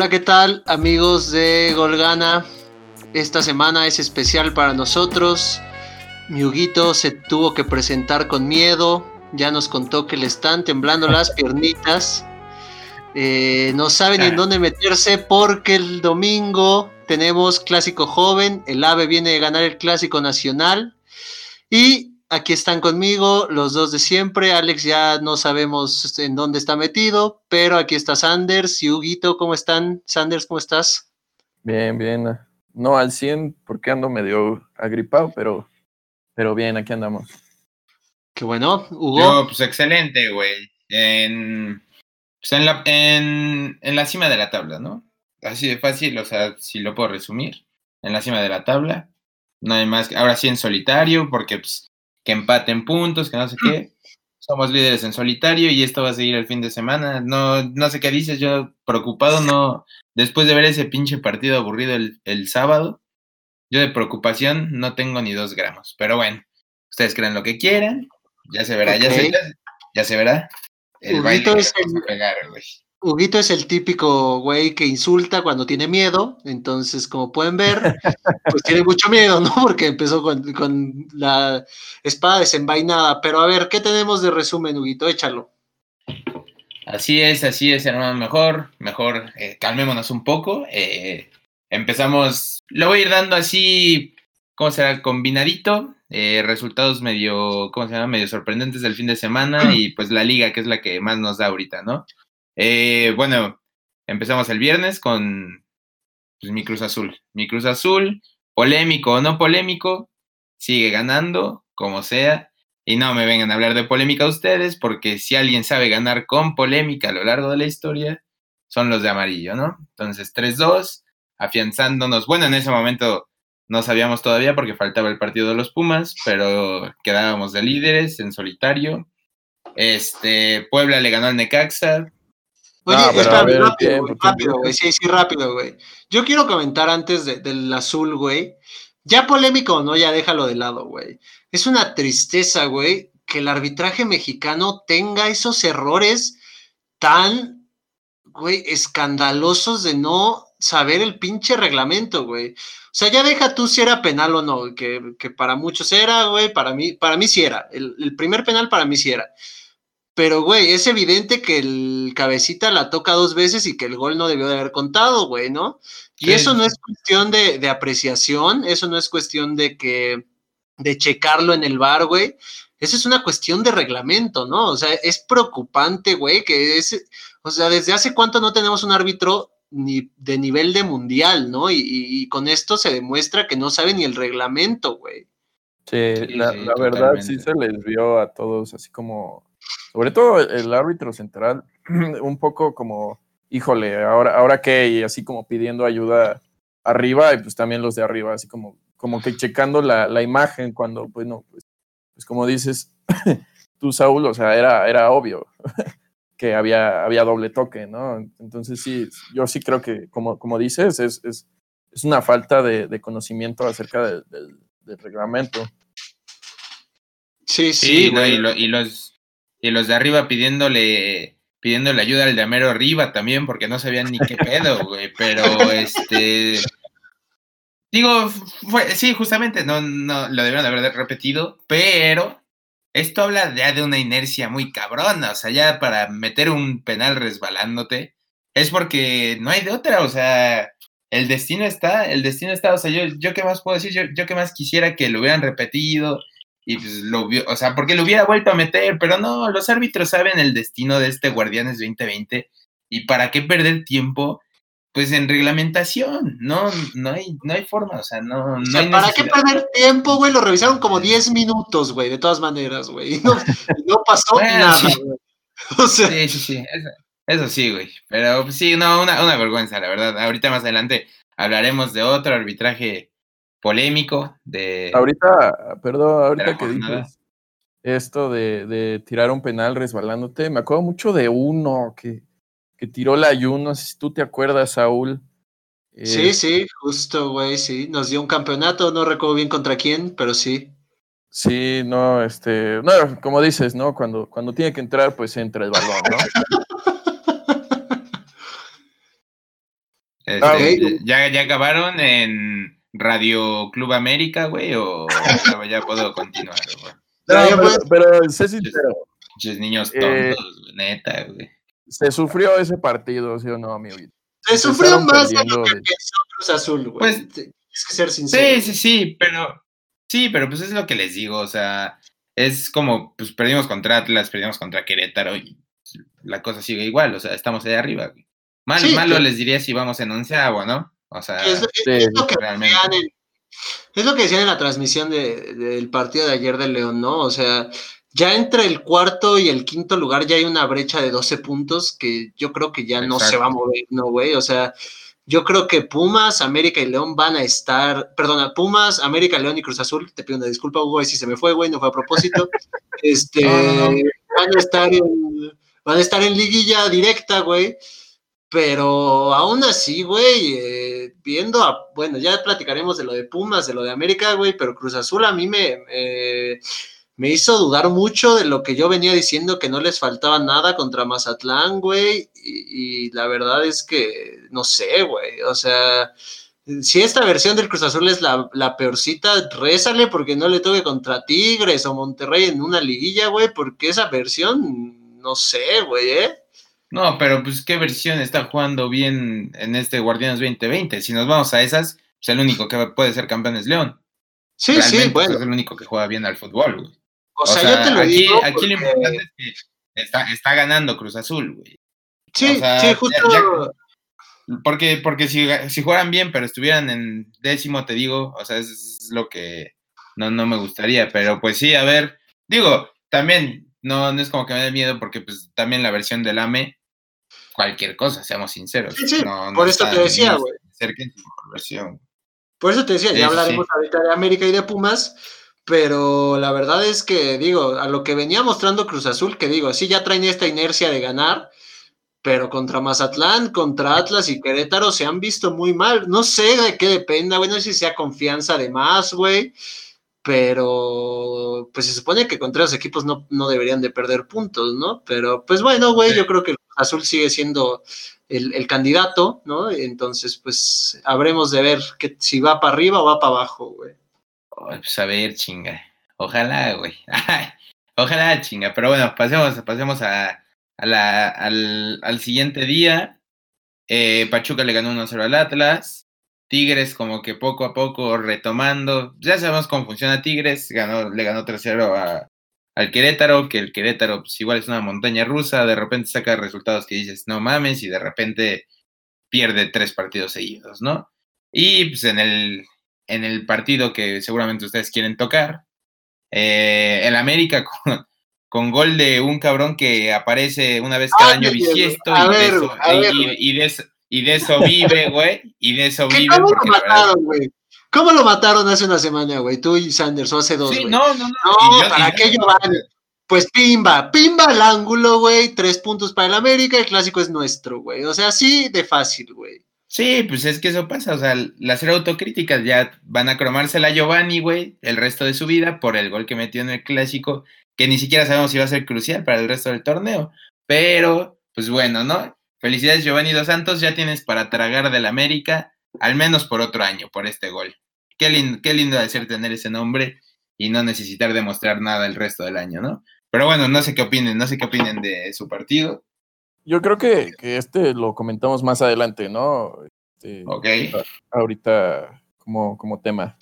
Hola, ¿qué tal amigos de Golgana? Esta semana es especial para nosotros. Mi Huguito se tuvo que presentar con miedo. Ya nos contó que le están temblando las piernitas. Eh, no saben en dónde meterse porque el domingo tenemos clásico joven. El AVE viene de ganar el clásico nacional. Y aquí están conmigo los dos de siempre. Alex ya no sabemos en dónde está metido, pero aquí está Sanders y Huguito. ¿Cómo están? Sanders, ¿cómo estás? Bien, bien. No al 100 porque ando medio agripado, pero, pero bien, aquí andamos. Qué bueno. Hugo. Yo, pues excelente, güey. En, pues en, la, en, en la cima de la tabla, ¿no? Así de fácil, o sea, si lo puedo resumir. En la cima de la tabla. No hay más. Ahora sí en solitario, porque pues, que empaten puntos, que no sé qué. Somos líderes en solitario y esto va a seguir el fin de semana. No, no sé qué dices, yo preocupado, no. Después de ver ese pinche partido aburrido el, el sábado, yo de preocupación no tengo ni dos gramos. Pero bueno, ustedes crean lo que quieran. Ya se verá, ya, se, ya, ya se verá. El baile que vamos a pegar, güey. Huguito es el típico güey que insulta cuando tiene miedo, entonces como pueden ver, pues tiene mucho miedo, ¿no? Porque empezó con, la espada desenvainada. Pero a ver, ¿qué tenemos de resumen, Huguito? Échalo. Así es, así es, hermano. Mejor, mejor, eh, calmémonos un poco. eh, empezamos, lo voy a ir dando así, ¿cómo será? Combinadito. eh, resultados medio, ¿cómo se llama? Medio sorprendentes del fin de semana y pues la liga, que es la que más nos da ahorita, ¿no? Eh, bueno, empezamos el viernes con pues, mi Cruz Azul. Mi Cruz Azul, polémico o no polémico, sigue ganando, como sea. Y no me vengan a hablar de polémica ustedes, porque si alguien sabe ganar con polémica a lo largo de la historia, son los de amarillo, ¿no? Entonces, 3-2, afianzándonos. Bueno, en ese momento no sabíamos todavía porque faltaba el partido de los Pumas, pero quedábamos de líderes en solitario. Este, Puebla le ganó al Necaxa. Oye, No, pero a espérame, ver, rápido, tiempo, güey, tiempo. rápido, güey. Sí, sí, rápido, güey. Yo quiero comentar antes de- del azul, güey. Ya polémico o no, ya déjalo de lado, güey. Es una tristeza, güey, que el arbitraje mexicano tenga esos errores tan, güey, escandalosos de no saber el pinche reglamento, güey. O sea, ya deja tú si era penal o no, que, que para muchos era, güey, para mí, para mí sí era. El, el primer penal para mí sí era. Pero, güey, es evidente que el cabecita la toca dos veces y que el gol no debió de haber contado, güey, ¿no? Y Sí, eso no es cuestión de, de apreciación, eso no es cuestión de que, de checarlo en el bar, güey. Eso es una cuestión de reglamento, ¿no? O sea, es preocupante, güey, que es, o sea, desde hace cuánto no tenemos un árbitro ni de nivel de mundial, ¿no? Y, y- y con esto se demuestra que no sabe ni el reglamento, güey. Sí, Sí, la, sí, la verdad sí se les vio a todos así como, sobre todo el, árbitro central, un poco como, híjole, ahora, ahora qué, y así como pidiendo ayuda arriba, y pues también los de arriba, así como, como que checando la, la imagen cuando, bueno, pues, pues como dices, tú Saúl, o sea, era, era obvio que había, había doble toque, ¿no? Entonces sí, yo sí creo que, como, como dices, es, es, es una falta de, de conocimiento acerca del- del- del reglamento. Sí, Sí, sí, ¿no? güey. y, lo- y los, y los de arriba pidiéndole, pidiéndole ayuda al de Amero arriba también, porque no sabían ni qué pedo, güey. Pero este. Digo, fue, sí, justamente, no, no lo debieron de haber repetido, pero esto habla ya de una inercia muy cabrona. O sea, ya para meter un penal resbalándote, es porque no hay de otra. O sea, el destino está, el destino está. O sea, yo, yo qué más puedo decir, yo, yo qué más quisiera que lo hubieran repetido y pues lo vio, o sea, porque lo hubiera vuelto a meter, pero no, los árbitros saben el destino de este Guardianes 2020 y para qué perder tiempo, pues en reglamentación, no, no hay, no hay forma, o sea, no, O no sea, hay ¿para qué perder tiempo, güey? Lo revisaron como 10 minutos, güey, de todas maneras, güey. No, no pasó Bueno, nada, sí. güey. O sea, Sí, sí, sí, eso, eso sí, güey, pero pues, sí, no, una, una vergüenza, la verdad. Ahorita más adelante hablaremos de otro arbitraje polémico, de... Ahorita, perdón, ahorita que jornada. dices esto de, de tirar un penal resbalándote, me acuerdo mucho de uno que, que tiró la Jun, no sé si tú te acuerdas, Saúl. sí, Eh, sí, justo, güey, sí. Nos dio un campeonato, no recuerdo bien contra quién, pero sí. Sí, no, este, no, como dices, ¿no? Cuando, cuando tiene que entrar, pues entra el balón, ¿no? Este, Ah, ok. ¿ya, ¿Ya acabaron en Radio Club América, güey? ¿O ya, ya puedo continuar, güey? No, ya pero, pero sé sincero, Pinches niños Eh, tontos, güey, neta, güey. se sufrió ese partido, ¿sí o no, amigo? Se sufrió más de lo que pensó Cruz Azul, güey. Pues- Tienes que ser sincero. Sí, sí, sí, pero sí, pero pues es lo que les digo, o sea, es como, pues perdimos contra Atlas, perdimos contra Querétaro y la cosa sigue igual, o sea, estamos ahí arriba. güey. Mal, Sí, malo que- les diría si vamos en onceavo, ¿no? O sea, Es, es- Sí, es lo que realmente. decían en, es lo que decían en la transmisión de- del partido de ayer de León, ¿no? O sea, ya entre el cuarto y el quinto lugar ya hay una brecha de 12 puntos que yo creo que ya no se va a mover, ¿no, güey? O sea, yo creo que Pumas, América y León van a estar, perdona, Pumas, América, León y Cruz Azul, te pido una disculpa, güey, si se me fue, güey, no fue a propósito. Este, No, no, no. van a estar en, van a estar en liguilla directa, güey. Pero aún así, güey, eh, viendo a, bueno, ya platicaremos de lo de Pumas, de lo de América, güey, pero Cruz Azul a mí me, me, me hizo dudar mucho de lo que yo venía diciendo, que no les faltaba nada contra Mazatlán, güey, y, y la verdad es que, no sé, güey, o sea, si esta versión del Cruz Azul es la, la peorcita, rézale porque no le toque contra Tigres o Monterrey en una liguilla, güey, porque esa versión, no sé, güey, ¿eh? No, pero pues qué versión está jugando bien en este Guardianes 2020. Si nos vamos a esas, pues el único que puede ser campeón es León. Sí, Realmente, sí, pues, bueno. es el único que juega bien al fútbol, güey. O sea, yo te lo aquí, digo. aquí lo importante es que está, está ganando Cruz Azul, güey. Sí, o sea, sí, justo. ya- Porque, porque si, si jugaran bien, pero estuvieran en décimo, te digo, o sea, es, es lo que no, no me gustaría. Pero pues sí, a ver, digo, también no, no es como que me dé miedo, porque pues también la versión del AME, cualquier cosa, seamos sinceros. Sí, sí, no- no por eso te decía, güey. Por eso te decía, Sí, ya hablaremos ahorita de América y de Pumas, pero la verdad es que, digo, a lo que venía mostrando Cruz Azul, que digo, sí, ya traen esta inercia de ganar, pero contra Mazatlán, contra Atlas y Querétaro se han visto muy mal. No sé de qué dependa, güey, no sé si sea confianza de más, güey, pero pues se supone que contra los equipos no, no deberían de perder puntos, ¿no? Pero pues bueno, güey, Sí. yo creo que Azul sigue siendo el, candidato, ¿no? Entonces, pues habremos de ver que, si va para arriba o va para abajo, güey. Pues a ver, chinga. Ojalá, güey. Ojalá, chinga. Pero bueno, pasemos, pasemos a, la, al, al siguiente día. Eh, Pachuca le ganó 1-0 al Atlas. Tigres como que poco a poco retomando. Ya sabemos cómo funciona Tigres. Ganó, le ganó 3-0 a- al Querétaro, que el Querétaro pues, igual es una montaña rusa. De repente saca resultados que dices, no mames, y de repente pierde tres partidos seguidos, ¿no? Y pues en el, en el partido que seguramente ustedes quieren tocar, eh, el América con, con gol de un cabrón que aparece una vez cada Ay, año bisiesto y, de eso, y- de eso, y de eso vive, güey, y de eso ¿Qué, vive. ¿Cómo lo mataron hace una semana, güey? Tú y Sanders, o hace dos, Sí, güey. no, no, no. No, yo- ¿para qué Giovanni? Pues pimba, pimba al ángulo, güey. Tres puntos para el América, el clásico es nuestro, güey. O sea, así de fácil, güey. Sí, pues es que eso pasa, o sea, las ser autocríticas ya van a cromársela a Giovanni, güey, el resto de su vida por el gol que metió en el clásico, que ni siquiera sabemos si va a ser crucial para el resto del torneo. Pero, pues bueno, ¿no? Felicidades Giovanni Dos Santos, ya tienes para tragar del América, al menos por otro año, por este gol. Qué lindo, qué lindo de ser tener ese nombre y no necesitar demostrar nada el resto del año, ¿no? Pero bueno, no sé qué opinen, no sé qué opinen de su partido. Yo creo que, que este lo comentamos más adelante, ¿no? Este, Ok. Ahorita como, como tema.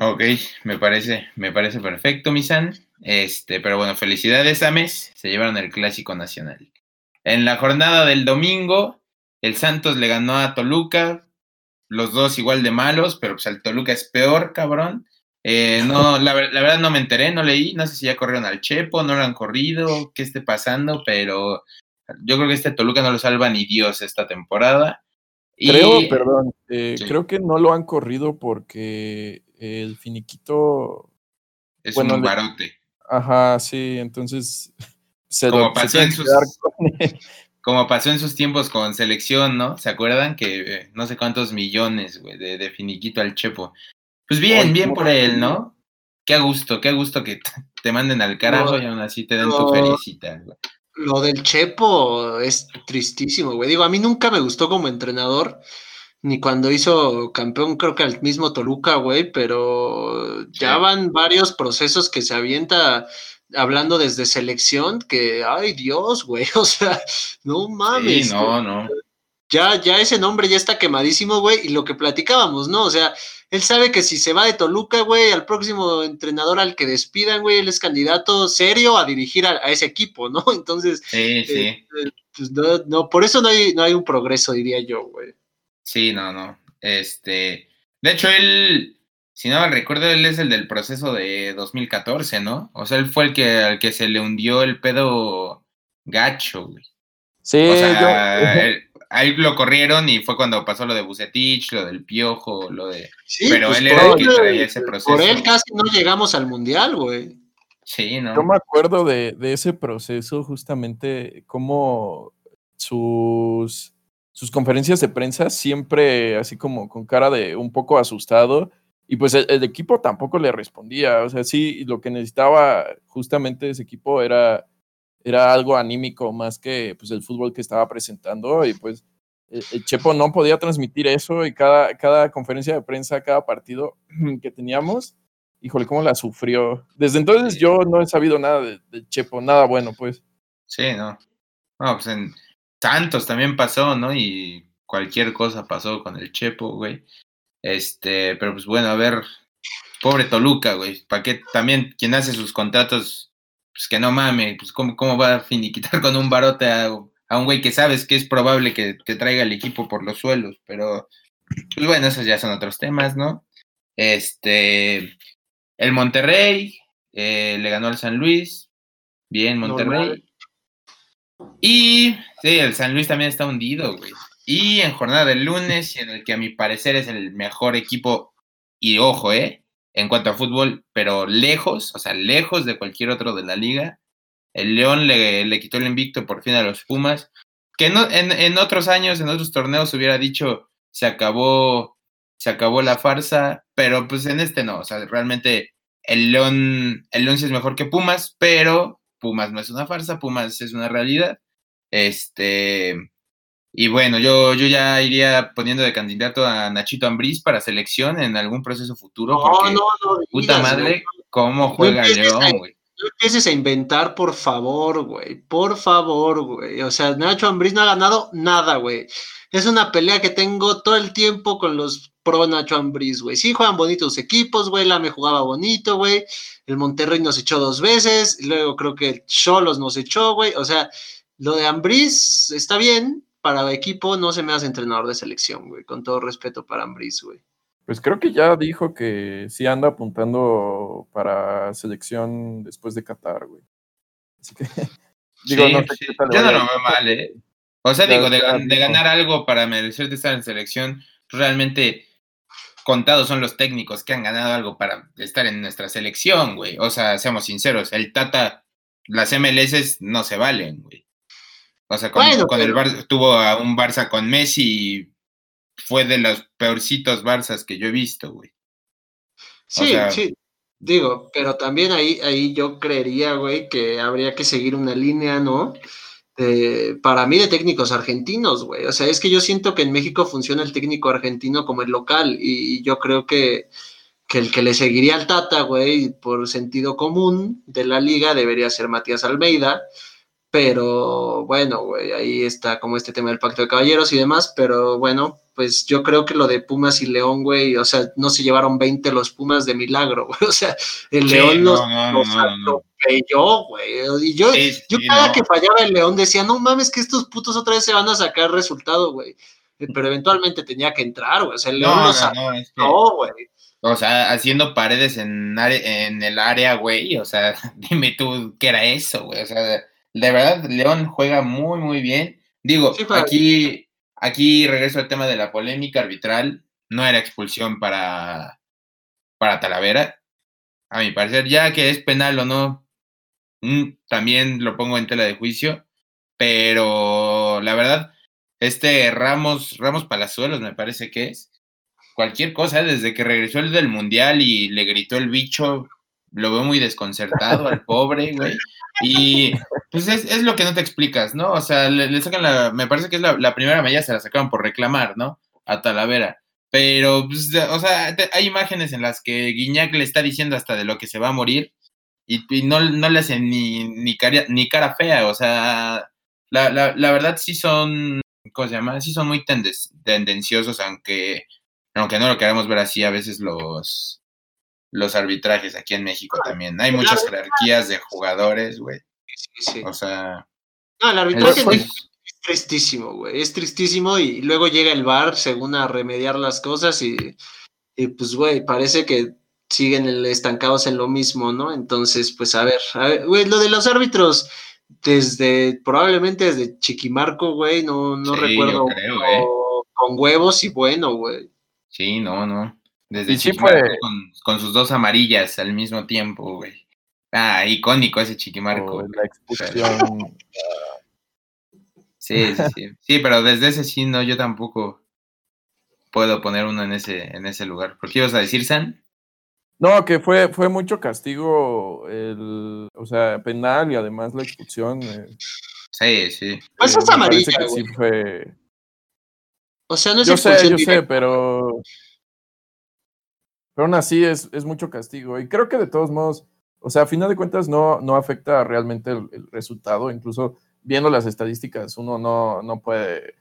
Ok, me parece, me parece perfecto, Misan. Este, pero bueno, felicidades a Mes, se llevaron el clásico nacional. En la jornada del domingo, el Santos le ganó a Toluca, los dos igual de malos, pero pues el Toluca es peor, cabrón. Eh, no, la, ver- la verdad no me enteré, no leí, no sé si ya corrieron al Chepo, no lo han corrido, qué esté pasando, pero yo creo que este Toluca no lo salva ni Dios esta temporada. Y- Creo, perdón, eh, Sí. creo que no lo han corrido porque el finiquito, es bueno, un le- barote. ajá, sí, entonces se Como lo se pasó en sus- con él. Como pasó en sus tiempos con selección, ¿no? ¿Se acuerdan? Que eh, no sé cuántos millones, güey, de, de finiquito al Chepo. Pues bien, bien ¿cómo por él, ¿no? Qué gusto, qué gusto que te manden al carajo No, y aún así te den no. tu feriecita, güey. Lo del Chepo es tristísimo, güey. Digo, a mí nunca me gustó como entrenador. ni cuando hizo campeón, creo que al mismo Toluca, güey, pero ya van varios procesos que se avienta hablando desde selección, que, ay Dios, güey, o sea, no mames. Sí, no, no. Ya, ya ese nombre ya está quemadísimo, güey, y lo que platicábamos, ¿no? O sea, él sabe que si se va de Toluca, güey, al próximo entrenador al que despidan, güey, él es candidato serio a dirigir a, ese equipo, ¿no? Entonces, sí, sí. Eh, pues no, no, por eso no hay, no hay un progreso, diría yo, güey. Sí, no, no. Este, de hecho, él, si no me recuerdo, él es el del proceso de 2014, ¿no? O sea, él fue el que al que se le hundió el pedo gacho, güey. Sí, o sea, ahí lo corrieron y fue cuando pasó lo de Bucetich, lo del Piojo, lo de... Sí, pero pues él era el que traía ese proceso. Por él casi no llegamos al Mundial, güey. Sí, ¿no? Yo me acuerdo de, de ese proceso justamente, como sus, sus conferencias de prensa siempre así como con cara de un poco asustado y pues el, equipo tampoco le respondía, o sea, sí, lo que necesitaba justamente ese equipo era, era algo anímico más que pues el fútbol que estaba presentando y pues el, el Chepo no podía transmitir eso y cada, cada conferencia de prensa, cada partido que teníamos, híjole, cómo la sufrió. Desde entonces yo no he sabido nada de, de Chepo, nada bueno, pues. Sí, no. No, pues en, Santos también pasó, ¿no? Y cualquier cosa pasó con el Chepo, güey. Este, pero pues bueno, a ver, pobre Toluca, güey. ¿Para qué también quien hace sus contratos, pues que no mame, pues cómo, cómo va a finiquitar con un barote a, a un güey que sabes que es probable que te traiga el equipo por los suelos, pero pues bueno, esos ya son otros temas, ¿no? Este, el Monterrey eh, le ganó al San Luis, bien Monterrey. Y sí, el San Luis también está hundido, güey. Y en jornada del lunes, en el que a mi parecer es el mejor equipo, y ojo, ¿eh? En cuanto a fútbol, pero lejos, o sea, lejos de cualquier otro de la liga. El León le, le quitó el invicto por fin a los Pumas. Que no, en, en otros años, en otros torneos, hubiera dicho se acabó, se acabó la farsa, pero pues en este no. O sea, realmente el León, el León es mejor que Pumas, pero Pumas no es una farsa, Pumas es una realidad. Este, y bueno, yo, yo ya iría poniendo de candidato a Nachito Ambriz para selección en algún proceso futuro. No, porque, no, no. puta madre, cómo juega empieces León, güey. No empieces a inventar, por favor, güey. Por favor, güey. O sea, Nacho Ambriz no ha ganado nada, güey. Es una pelea que tengo todo el tiempo con los pro Nacho Ambriz, güey. Sí juegan bonitos equipos, güey. La me jugaba bonito, güey. El Monterrey nos echó dos veces. Luego creo que el Cholos nos echó, güey. O sea, lo de Ambriz está bien. Para equipo no se me hace entrenador de selección, güey. Con todo respeto para Ambriz, güey. Pues creo que ya dijo que sí anda apuntando para selección después de Qatar, güey. Así que digo, Sí, no sé sí, qué tal le Yo no lo veo mal, ¿eh? O sea, Ya- digo, de, de ganar algo para merecer de estar en selección, realmente contados son los técnicos que han ganado algo para estar en nuestra selección, güey. O sea, seamos sinceros, el Tata, las MLS no se valen, güey. O sea, con, Bueno, con el pero- Bar- tuvo a un Barça con Messi y fue de los peorcitos Barças que yo he visto, güey. Sí, sea- sí. Digo, pero también ahí, ahí yo creería, güey, que habría que seguir una línea, ¿no? Para mí de técnicos argentinos, güey. O sea, es que yo siento que en México funciona el técnico argentino como el local y yo creo que, que el que le seguiría al Tata, güey, por sentido común de la liga debería ser Matías Almeida. Pero bueno, güey, ahí está como este tema del pacto de caballeros y demás, pero bueno, pues yo creo que lo de Pumas y León, güey, o sea, no se llevaron 20 los Pumas de milagro, güey, o sea, el Sí, León los, no, los no, atropelló, güey, y yo, Sí, yo sí, cada que fallaba el León decía, no mames, que estos putos otra vez se van a sacar resultado, güey, Eh, pero eventualmente tenía que entrar, güey, o sea, el León los sacó, güey. O sea, haciendo paredes en, en el área, güey. O sea, dime tú qué era eso, güey. O sea, de, verdad, León juega muy, muy bien. Digo, Sí, aquí, aquí regreso al tema de la polémica arbitral. No era expulsión para, para Talavera. A mi parecer, ya que es penal o no, mm, también lo pongo en tela de juicio. Pero la verdad, este Ramos, Ramos Palazuelos me parece que es cualquier cosa, desde que regresó el del mundial y le gritó el bicho, lo veo muy desconcertado al pobre, güey. Y pues es, es lo que no te explicas, ¿no? O sea, le, sacan la, me parece que es la, la primera medida se la sacaron por reclamar, ¿no? a Talavera. Pero, pues, o sea, hay imágenes en las que Guiñac le está diciendo hasta de lo que se va a morir y, no, no, le hacen ni, ni, cara, ni cara fea. O sea, la, la, la, verdad sí son, ¿cómo se llama? Sí son muy tendenciosos, aunque, aunque no lo queramos ver así a veces los, los arbitrajes aquí en México también. Hay muchas jerarquías de jugadores, güey. Sí, sí. O sea... No, el arbitraje es, tristísimo, güey. Es tristísimo y luego llega el VAR según a remediar las cosas y, y pues, güey, parece que siguen estancados en lo mismo, ¿no? Entonces, pues a ver, a ver, güey, lo de los árbitros, desde, probablemente desde Chiquimarco, güey, no, no recuerdo con, huevos y bueno, güey. Sí, no, no. Desde Chiquimarco con, sus dos amarillas al mismo tiempo, güey. Ah, icónico ese Chiquimarco. Oh, la expulsión. sí, sí, sí. Sí, pero desde ese sí, no, yo tampoco puedo poner uno en ese, en ese lugar. ¿Por qué ibas a decir, San? No, que fue, fue mucho castigo, el, o sea, penal y además la expulsión. Eh, sí, sí. Pues es amarilla, sí fue... O sea, no es Yo sé, yo sé, pero... Pero aún así es, es mucho castigo. Y creo que de todos modos, o sea, a final de cuentas no, no afecta realmente el, resultado. Incluso viendo las estadísticas, uno no, no puede...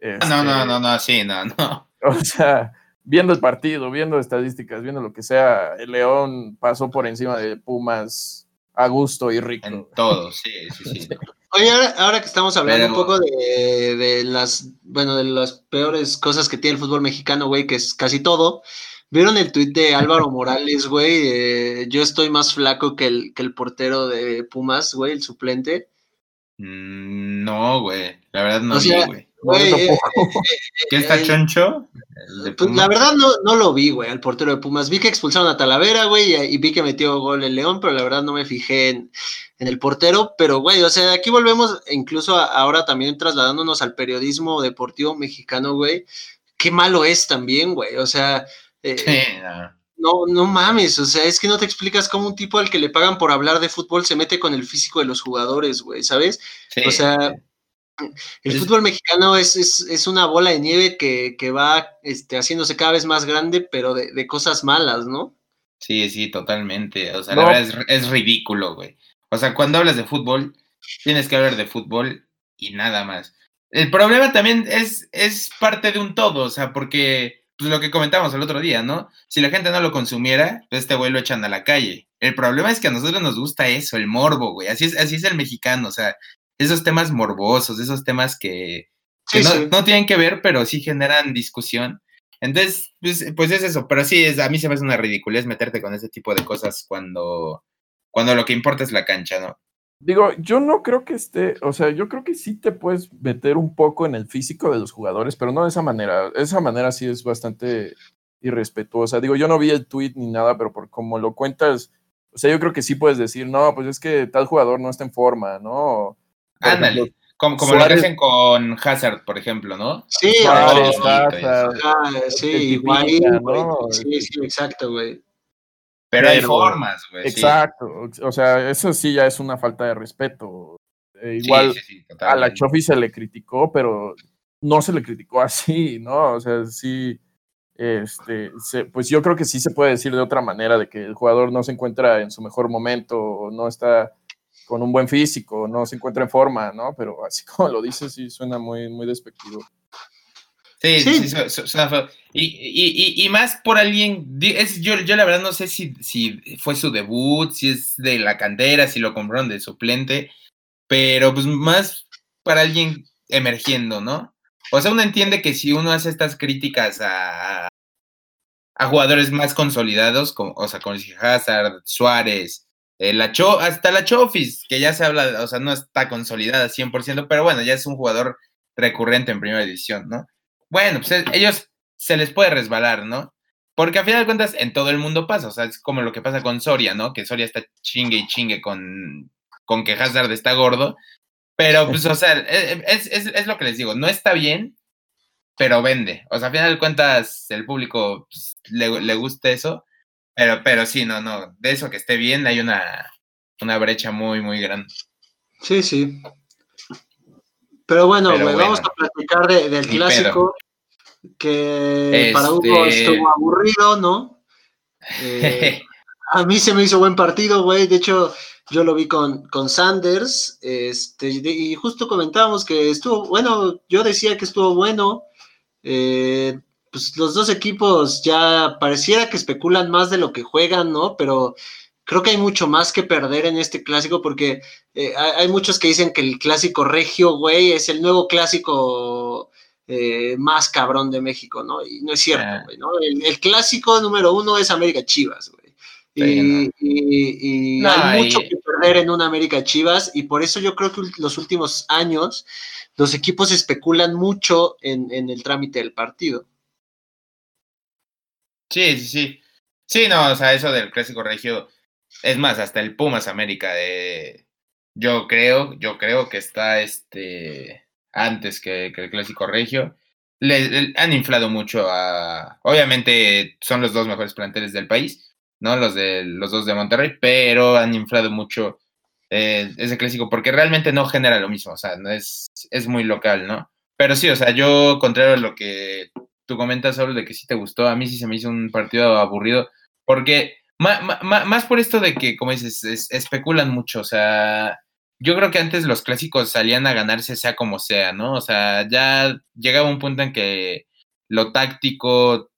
no, no, este no, no, sí, no, no. O sea viendo el partido, viendo estadísticas, viendo lo que sea, el León pasó por encima de Pumas a gusto y rico. En todo, sí, sí, sí. Oye, ahora, que estamos hablando un poco de, las, bueno, de las peores cosas que tiene el fútbol mexicano, güey, que es casi todo. ¿Vieron el tuit de Álvaro Morales, güey? yo estoy más flaco que el, que el portero de Pumas, güey, el suplente. Mm, no, güey. La verdad no vi, güey. Eh, eh, ¿Qué está eh, choncho? Pues, la verdad no, no lo vi, güey, al portero de Pumas. Vi que expulsaron a Talavera, güey, y, vi que metió gol el León, pero la verdad no me fijé en, el portero. Pero, güey, o sea, aquí volvemos, incluso ahora también trasladándonos al periodismo deportivo mexicano, güey. Qué malo es también, güey. O sea, no. no. mames, o sea, es que no te explicas cómo un tipo al que le pagan por hablar de fútbol se mete con el físico de los jugadores, güey, ¿sabes? o sea el fútbol mexicano es, es, una bola de nieve que, va este, haciéndose cada vez más grande, pero de, cosas malas, ¿no? Sí, sí, totalmente. O sea, la verdad es, ridículo, güey. O sea, cuando hablas de fútbol, tienes que hablar de fútbol y nada más. El problema también es, es parte de un todo, o sea, porque pues lo que comentamos el otro día, ¿no? Si la gente no lo consumiera, pues este güey lo echan a la calle. El problema es que a nosotros nos gusta eso, el morbo, güey. Así es, así es el mexicano, o sea, esos temas morbosos, esos temas que, no, tienen que ver, pero sí generan discusión. Entonces, pues, pues, es eso, pero sí, es, a mí se me hace una ridiculez meterte con ese tipo de cosas cuando, cuando lo que importa es la cancha, ¿no? Digo, yo no creo que esté, o sea, yo creo que sí te puedes meter un poco en el físico de los jugadores, pero no de esa manera. Esa manera sí es bastante irrespetuosa. Digo, yo no vi el tweet ni nada, pero por como lo cuentas, o sea, yo creo que sí puedes decir, no, pues es que tal jugador no está en forma, ¿no? Ándale. como, como lo que hacen con Hazard, por ejemplo, ¿no? Sí, Hazard, sí, sí, sí, exacto, güey. Pero, hay formas, güey. Exacto. O sea, eso sí ya es una falta de respeto. Eh, igual a la Chofi se le criticó, pero no se le criticó así, ¿no? O sea, sí. Este, pues yo creo que sí se puede decir de otra manera, de que el jugador no se encuentra en su mejor momento, o no está con un buen físico, no se encuentra en forma, ¿no? Pero así como lo dices, sí suena muy, muy despectivo. Sí, sí, suena Y, y, más por alguien, es, yo, yo la verdad no sé si, si fue su debut, si es de la cantera, si lo compraron de suplente, pero pues más para alguien emergiendo, ¿no? O sea, uno entiende que si uno hace estas críticas a, a jugadores más consolidados, como, o sea, como Hazard, Suárez, eh, la hasta la Chofis, que ya se habla, o sea, no está consolidada 100%, pero bueno, ya es un jugador recurrente en primera división, ¿no? Bueno, pues eh, ellos se les puede resbalar, ¿no? Porque a final de cuentas en todo el mundo pasa, o sea, es como lo que pasa con Soria, ¿no? Que Soria está chingue y chingue con, con que Hazard está gordo, pero pues, o sea, e, e, es, lo que les digo, no está bien, pero vende. O sea, a final de cuentas el público pues, le, le gusta eso pero, pero sí, no, no. De eso que esté bien, hay una, una brecha muy, muy grande. Sí, sí. Pero bueno, vamos a platicar del clásico. Que para Hugo Este- estuvo aburrido, ¿no? Eh, a mí se me hizo buen partido, güey. De hecho, yo lo vi con, con Sanders. Este, y justo comentábamos que estuvo, bueno, yo decía que estuvo bueno. Eh, pues los dos equipos ya pareciera que especulan más de lo que juegan, ¿no? Pero creo que hay mucho más que perder en este clásico porque eh, hay muchos que dicen que el clásico regio, güey, es el nuevo clásico eh, más cabrón de México, ¿no? Y no es cierto, Ah. güey, ¿no? El, el clásico número uno es América Chivas, güey. Y, Sí, no. y- y No, hay y- mucho que perder en una América Chivas y por eso yo creo que los últimos años los equipos especulan mucho en, en el trámite del partido. Sí, sí, sí. Sí, no, o sea, eso del clásico regio. Es más, hasta el Pumas América de. Yo creo, yo creo que está este antes que, el clásico regio. Le, han inflado mucho a. Obviamente son los dos mejores planteles del país, ¿no? Los de los dos de Monterrey, pero han inflado mucho eh, ese clásico porque realmente no genera lo mismo, o sea, no es, es muy local, ¿no? Pero sí, o sea, yo, contrario a lo que tú comentas, Saúl, de que sí te gustó, a mí sí se me hizo un partido aburrido, porque ma- más por esto de que, como dices, es- especulan mucho, o sea, yo creo que antes los clásicos salían a ganarse sea como sea, ¿no? O sea, ya llegaba un punto en que lo táctico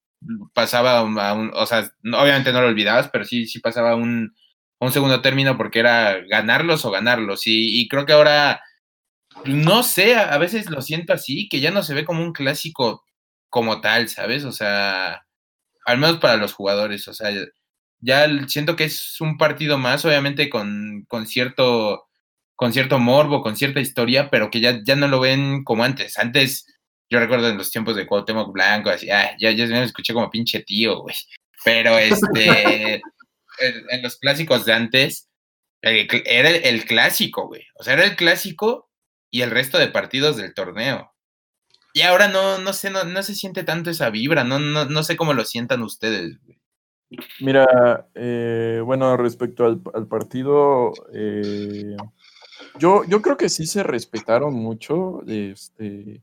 pasaba a un, o sea, obviamente no lo olvidabas, pero sí, sí pasaba un, un segundo término porque era ganarlos o ganarlos, y, y creo que ahora, no sé, a, veces lo siento así, que ya no se ve como un clásico como tal, ¿sabes? O sea, al menos para los jugadores, o sea, ya siento que es un partido más, obviamente con, con cierto con cierto morbo, con cierta historia, pero que ya, ya no lo ven como antes. Antes, yo recuerdo en los tiempos de Cuauhtémoc Blanco, así, ah, ya, ya me escuché como pinche tío, güey. Pero este, en, en los clásicos de antes, era el, el clásico, güey. O sea, era el clásico y el resto de partidos del torneo. Y ahora no, no sé, no, no se siente tanto esa vibra, no, no, no sé cómo lo sientan ustedes, güey. Mira, eh, bueno, respecto al, al partido, eh, yo, yo creo que sí se respetaron mucho, este,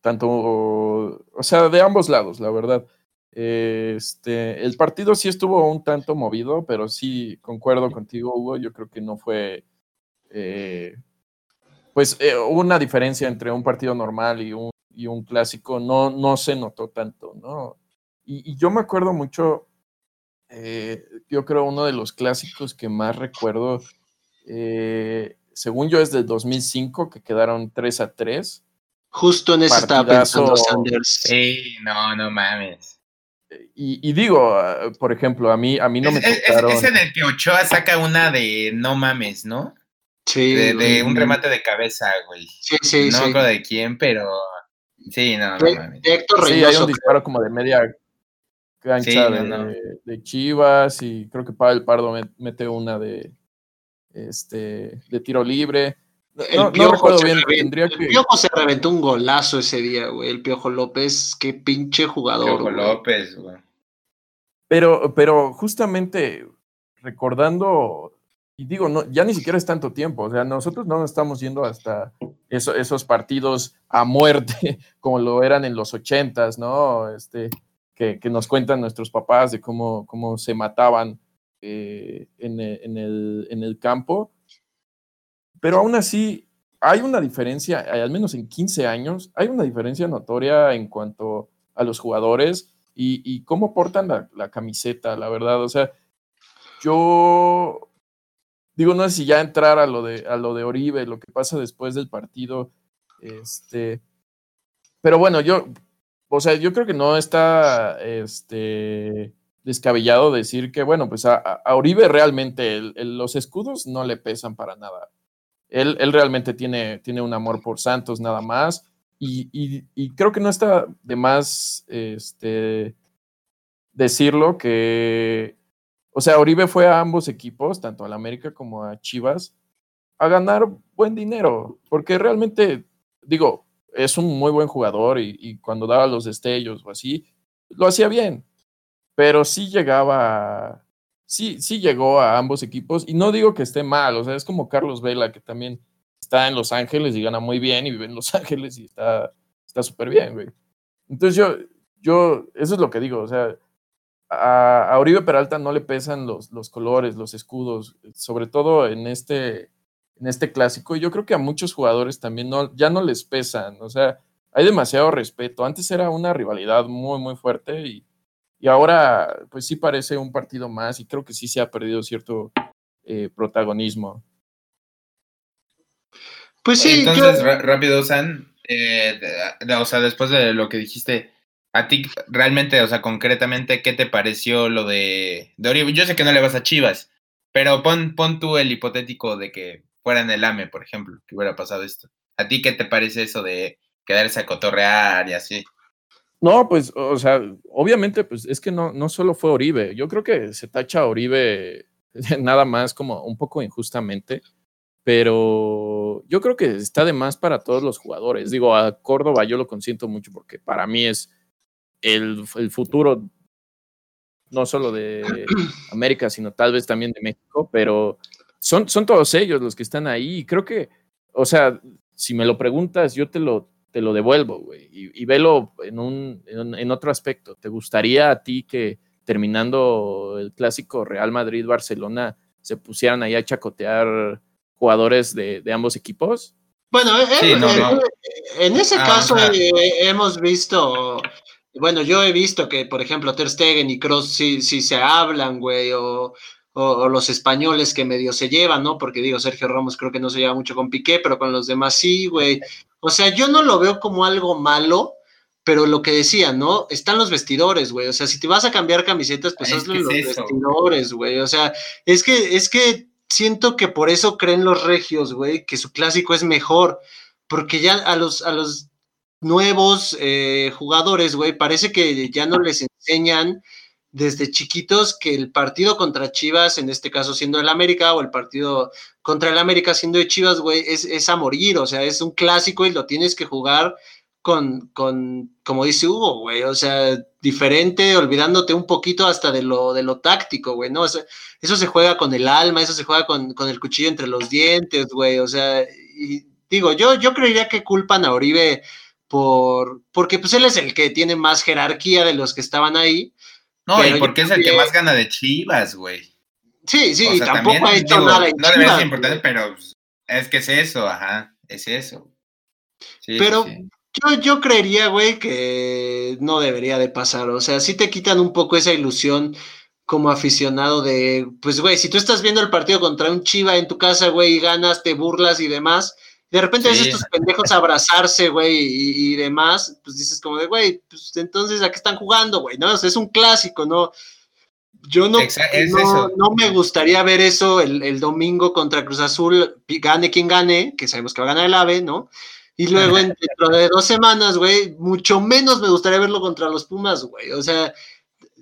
tanto, o sea, de ambos lados, la verdad. Este, el partido sí estuvo un tanto movido, pero sí concuerdo contigo, Hugo. Yo creo que no fue, eh, pues, eh, una diferencia entre un partido normal y un, y un clásico. No, no se notó tanto, ¿no? Y, y yo me acuerdo mucho, eh, yo creo uno de los clásicos que más recuerdo, eh, según yo es del 2005, que quedaron 3 a 3. Justo en eso estaba Partidazo. pensando Sanders. Sí, no, no mames. Y, y digo, ah, por ejemplo, a mí, a mí no me es, es- tocaron. es en el que Ochoa saca una de no mames, ¿no? Sí, De, un remate de cabeza, güey. Sí, sí, no me sí. acuerdo de quién, pero sí, no, no mames. de Héctor Sí, hay un disparo como de media cancha Sí, no, de, no. de Chivas y creo que Pavel Pardo met- mete una de este de tiro libre. No, El no- no Piojo recuerdo se bien, reven- tendría el que Piojo se reventó un golazo ese día, güey. El Piojo López, qué pinche jugador. Piojo güey. López, güey. Pero, pero justamente recordando, y digo, no, ya ni siquiera es tanto tiempo, o sea, nosotros no nos estamos yendo hasta eso- esos partidos a muerte como lo eran en los ochentas, ¿no? Este, que, que nos cuentan nuestros papás de cómo, cómo se mataban eh, en, e- en el, campo. Pero aún así, hay una diferencia, eh, al menos en 15 años, hay una diferencia notoria en cuanto a los jugadores y, cómo portan la, la camiseta, la verdad. O sea, yo digo, no sé si ya entrar a lo de, a lo de Oribe, lo que pasa después del partido. Este, pero bueno, yo, o sea, yo creo que no está este, descabellado decir que, bueno, pues a, a- Oribe realmente los escudos no le pesan para nada. Él, él realmente tiene, tiene un amor por Santos nada más. Y, y- y creo que no está de más este, decirlo que, o sea, Oribe fue a ambos equipos, tanto al América como a Chivas, a ganar buen dinero, porque realmente, digo, es un muy buen jugador y, y cuando daba los destellos o así, lo hacía bien, pero sí llegaba, sí, sí llegó a ambos equipos y no digo que esté mal, o sea, es como Carlos Vela, que también está en Los Ángeles y gana muy bien y vive en Los Ángeles y está súper bien, güey. Entonces yo, yo, eso es lo que digo, o sea, a, a Oribe Peralta no le pesan los, los colores, los escudos, sobre todo en este, en este clásico. Y yo creo que a muchos jugadores también no, ya no les pesan, o sea, hay demasiado respeto. Antes era una rivalidad muy, muy fuerte y, y ahora pues sí parece un partido más y creo que sí se ha perdido cierto eh, protagonismo. Pues sí, Entonces, yo- rápido, San, eh, de- de- o sea, después de lo que dijiste, a ti realmente, o sea, concretamente, ¿qué te pareció lo de, de Oribe? Yo sé que no le vas a Chivas, pero pon, pon tú el hipotético de que fuera en el AME, por ejemplo, que hubiera pasado esto. ¿A ti qué te parece eso de quedarse a cotorrear y así? No, pues, o sea, obviamente, pues es que no, no solo fue Oribe. Yo creo que se tacha a Oribe nada más como un poco injustamente, pero yo creo que está de más para todos los jugadores. Digo, a Córdoba yo lo consiento mucho porque para mí es el, el futuro, no solo de América, sino tal vez también de México, pero son, son todos ellos los que están ahí. Y creo que, o sea, si me lo preguntas, yo te lo, te lo devuelvo, güey. Y, y velo en, un, en, en otro aspecto. ¿Te gustaría a ti que terminando el clásico Real Madrid-Barcelona se pusieran ahí a chacotear jugadores de, de ambos equipos? Bueno, eh, Sí, eh, no, eh, no. en ese Ah, caso eh, hemos visto, bueno, yo he visto que, por ejemplo, Ter Stegen y Kroos sí, sí se hablan, güey, o, o, o los españoles que medio se llevan, ¿no? Porque digo, Sergio Ramos creo que no se lleva mucho con Piqué, pero con los demás sí, güey. O sea, yo no lo veo como algo malo, pero lo que decía, ¿no? Están los vestidores, güey. O sea, si te vas a cambiar camisetas, pues Es hazlo en los es vestidores, güey. O sea, es que, es que siento que por eso creen los regios, güey, que su clásico es mejor. Porque ya a los, a los nuevos eh, jugadores, güey, parece que ya no les enseñan desde chiquitos que el partido contra Chivas, en este caso siendo el América, o el partido contra el América siendo de Chivas, güey, es, es a morir, o sea, es un clásico y lo tienes que jugar con, con como dice Hugo, güey, o sea, diferente, olvidándote un poquito hasta de lo, de lo táctico, güey, ¿no? O sea, eso se juega con el alma, eso se juega con, con el cuchillo entre los dientes, güey, o sea, y digo, yo, yo creería que culpan a Oribe por, porque pues él es el que tiene más jerarquía de los que estaban ahí. No, y porque es el que más gana de Chivas, güey. Sí, sí, O sea, tampoco también, ha hecho digo, nada en No debería ser importante, güey. pero es que es eso, ajá, es eso. Sí, Pero- sí. Yo, yo creería, güey, que no debería de pasar. O sea, sí te quitan un poco esa ilusión como aficionado de, pues, güey, si tú estás viendo el partido contra un Chiva en tu casa, güey, y ganas, te burlas y demás, de repente ves Sí. estos pendejos abrazarse, güey, y, y demás, pues dices como de, güey, pues entonces, ¿a qué están jugando, güey? No, O sea, es un clásico, ¿no? Yo no, es no, no me gustaría ver eso el, el domingo contra Cruz Azul, gane quien gane, que sabemos que va a ganar el AVE, ¿no? Y luego en- dentro de dos semanas, güey, mucho menos me gustaría verlo contra los Pumas, güey. O sea,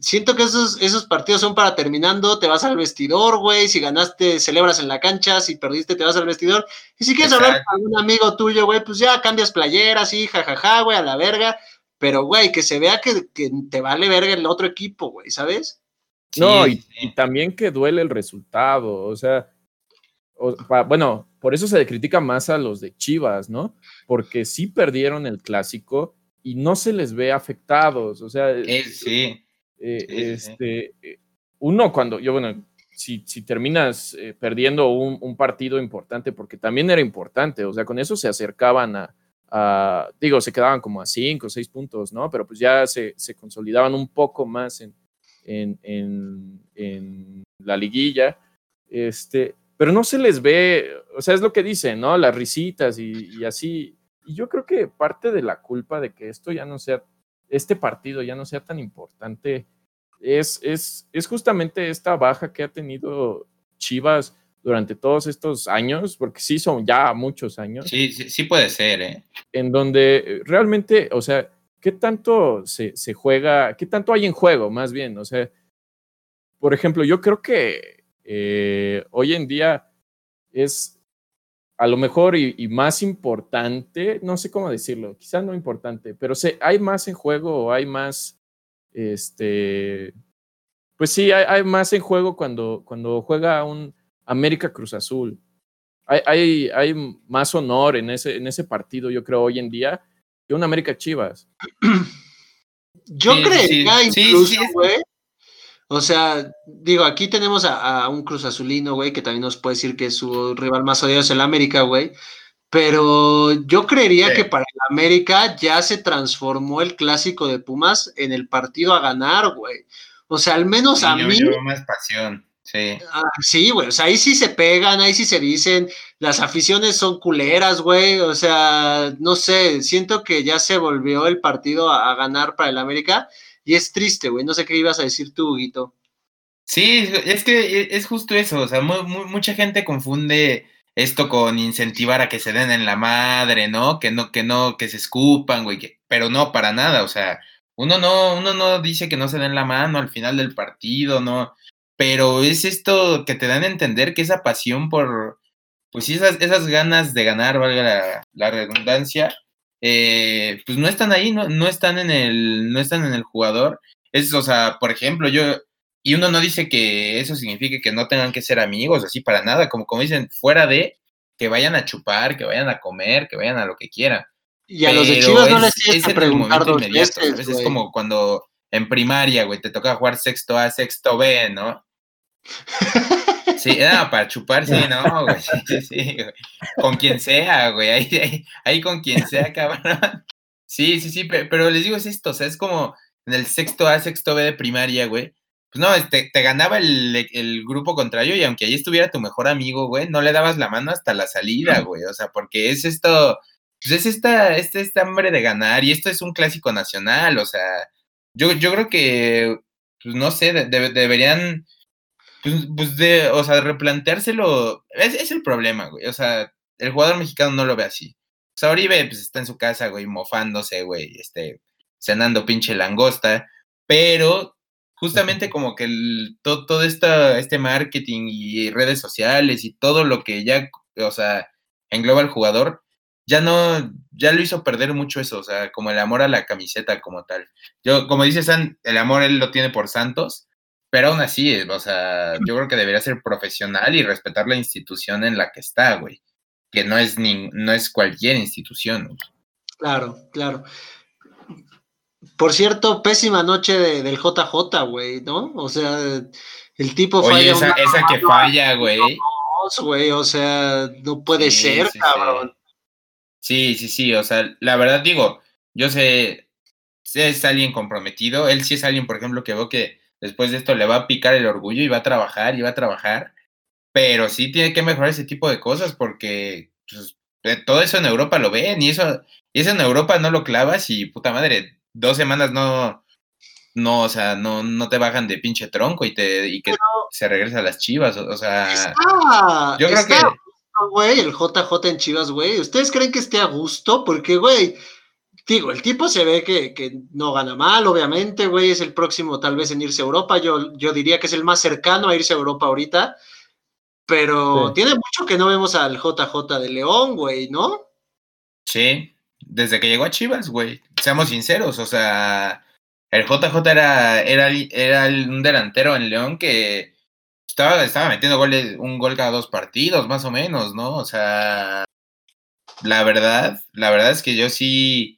siento que esos, esos partidos son para terminando, te vas al vestidor, güey, si ganaste, celebras en la cancha, si perdiste, te vas al vestidor. Y si quieres hablar con algún amigo tuyo, güey, pues ya cambias playeras, sí, jajaja, güey, a la verga. Pero, güey, que se vea que, que te vale verga el otro equipo, güey, ¿sabes? No, Sí, y, también que duele el resultado, o sea, o- pa- bueno, por eso se le critica más a los de Chivas, ¿no? Porque sí perdieron el clásico y no se les ve afectados, o sea, Eh, sí. Eh, sí, este, eh, uno cuando, yo bueno, si, si terminas eh, perdiendo un, un partido importante, porque también era importante, o sea, con eso se acercaban a, a- digo, se quedaban como a cinco o seis puntos, ¿no? Pero pues ya se, se consolidaban un poco más en, en, en, en la liguilla, este, pero no se les ve, o sea, es lo que dicen, ¿no? Las risitas y, y así. Y yo creo que parte de la culpa de que esto ya no sea, este partido ya no sea tan importante, es, es, es justamente esta baja que ha tenido Chivas durante todos estos años, porque sí son ya muchos años, Sí, sí, sí puede ser, ¿eh? en donde eh, realmente, o sea, ¿qué tanto se, se juega, qué tanto hay en juego, más bien? O sea, por ejemplo, yo creo que eh, hoy en día es a lo mejor y, y más importante, no sé cómo decirlo, quizás no importante, pero se, hay más en juego o hay más, este, pues sí, hay, hay más en juego cuando, cuando juega un América Cruz Azul. Hay, hay, hay más honor en ese, en ese partido, yo creo, hoy en día, que un América Chivas. Yo Sí, sí, creería sí. Sí, incluso, sí, güey. O sea, digo, aquí tenemos a, a un Cruz Azulino, güey, que también nos puede decir que su rival más odiado es el América, güey. Pero yo creería Sí. que para el América ya se transformó el clásico de Pumas en el partido a ganar, güey. O sea, al menos Sí, a yo mí, llevo más pasión. Sí. Ah, sí, güey, o sea, ahí sí se pegan, ahí sí se dicen, las aficiones son culeras, güey, o sea, no sé, siento que ya se volvió el partido a, a ganar para el América y es triste, güey, no sé qué ibas a decir tú, Huguito. Sí, es que es justo eso, o sea, mu- mu- mucha gente confunde esto con incentivar a que se den en la madre, ¿no? Que no, que no, que se escupan, güey, pero no, para nada, o sea, uno no, uno no dice que no se den la mano al final del partido, no, pero es esto que te dan a entender que esa pasión por, pues esas, esas ganas de ganar, valga la redundancia, eh, pues no están ahí, no, no están en el, no están en el jugador. Es, o sea, por ejemplo, yo, y uno no dice que eso signifique que no tengan que ser amigos, así para nada, como, como dicen, fuera de que vayan a chupar, que vayan a comer, que vayan a lo que quieran. Y a los de Chivas no es- les tienes es que preguntar dos. Es como cuando en primaria, güey, te toca jugar sexto A, sexto B, ¿no? Sí, no, para chupar, sí, no, güey, sí, sí, güey. Con quien sea, güey, ahí, ahí, ahí con quien sea, cabrón. Sí, sí, sí, pe- pero, les digo, es esto, o sea, es como en el sexto A, sexto B de primaria, güey. Pues no, este, te ganaba el, el grupo contrario y aunque ahí estuviera tu mejor amigo, güey, no le dabas la mano hasta la salida, güey. O sea, porque es esto, pues es esta, este, este hambre de ganar y esto es un clásico nacional, o sea, yo, yo creo que, pues no sé, de- de- deberían, pues, pues de, o sea, replanteárselo, es, es el problema, güey, o sea, el jugador mexicano no lo ve así. O sea, Oribe, pues está en su casa, güey, mofándose, güey, este, cenando pinche langosta, pero justamente como que el, to- todo esta, este marketing y redes sociales y todo lo que ya, o sea, engloba al jugador, ya no, ya lo hizo perder mucho eso, o sea, como el amor a la camiseta como tal. Yo, como dice San, el amor él lo tiene por Santos, pero aún así, eh, o sea, yo creo que debería ser profesional y respetar la institución en la que está, güey. Que no es ni, no es cualquier institución. güey. Claro, claro. Por cierto, pésima noche de- del JJ, güey, ¿no? O sea, el tipo Oye, falla esa, una esa que falla, güey. dos, güey, o sea, no puede Sí, ser, sí, sí. cabrón. Sí, sí, sí, o sea, la verdad digo, yo sé, sé es alguien comprometido, él sí es alguien, por ejemplo, que veo que después de esto le va a picar el orgullo y va a trabajar y va a trabajar, pero sí tiene que mejorar ese tipo de cosas porque pues, eh, todo eso en Europa lo ven y eso, y eso en Europa no lo clavas y puta madre, dos semanas no, no, o sea, no, no te bajan de pinche tronco y te, y que se regresa a las chivas, o, o sea, Está, yo creo está que... güey, el JJ en Chivas, güey. ¿Ustedes creen que esté a gusto? Porque, güey, digo, el tipo se ve que, que no gana mal, obviamente, güey, es el próximo tal vez en irse a Europa. Yo, yo diría que es el más cercano a irse a Europa ahorita. Pero Sí. tiene mucho que no vemos al JJ de León, güey, ¿no? Sí, desde que llegó a Chivas, güey. Seamos sinceros, o sea, el JJ era, era, era un delantero en León que estaba, estaba metiendo goles, un gol cada dos partidos, más o menos, ¿no? O sea, la verdad, la verdad es que yo sí,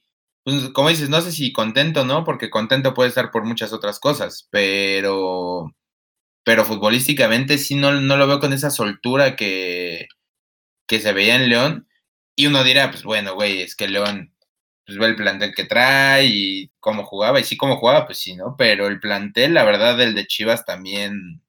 pues, como dices, no sé si contento, ¿no? Porque contento puede estar por muchas otras cosas, pero, pero futbolísticamente sí no, no lo veo con esa soltura que, que se veía en León. Y uno dirá, pues bueno, güey, es que León pues ve el plantel que trae y cómo jugaba. Y sí, cómo jugaba, pues sí, ¿no? Pero el plantel, la verdad, el de Chivas también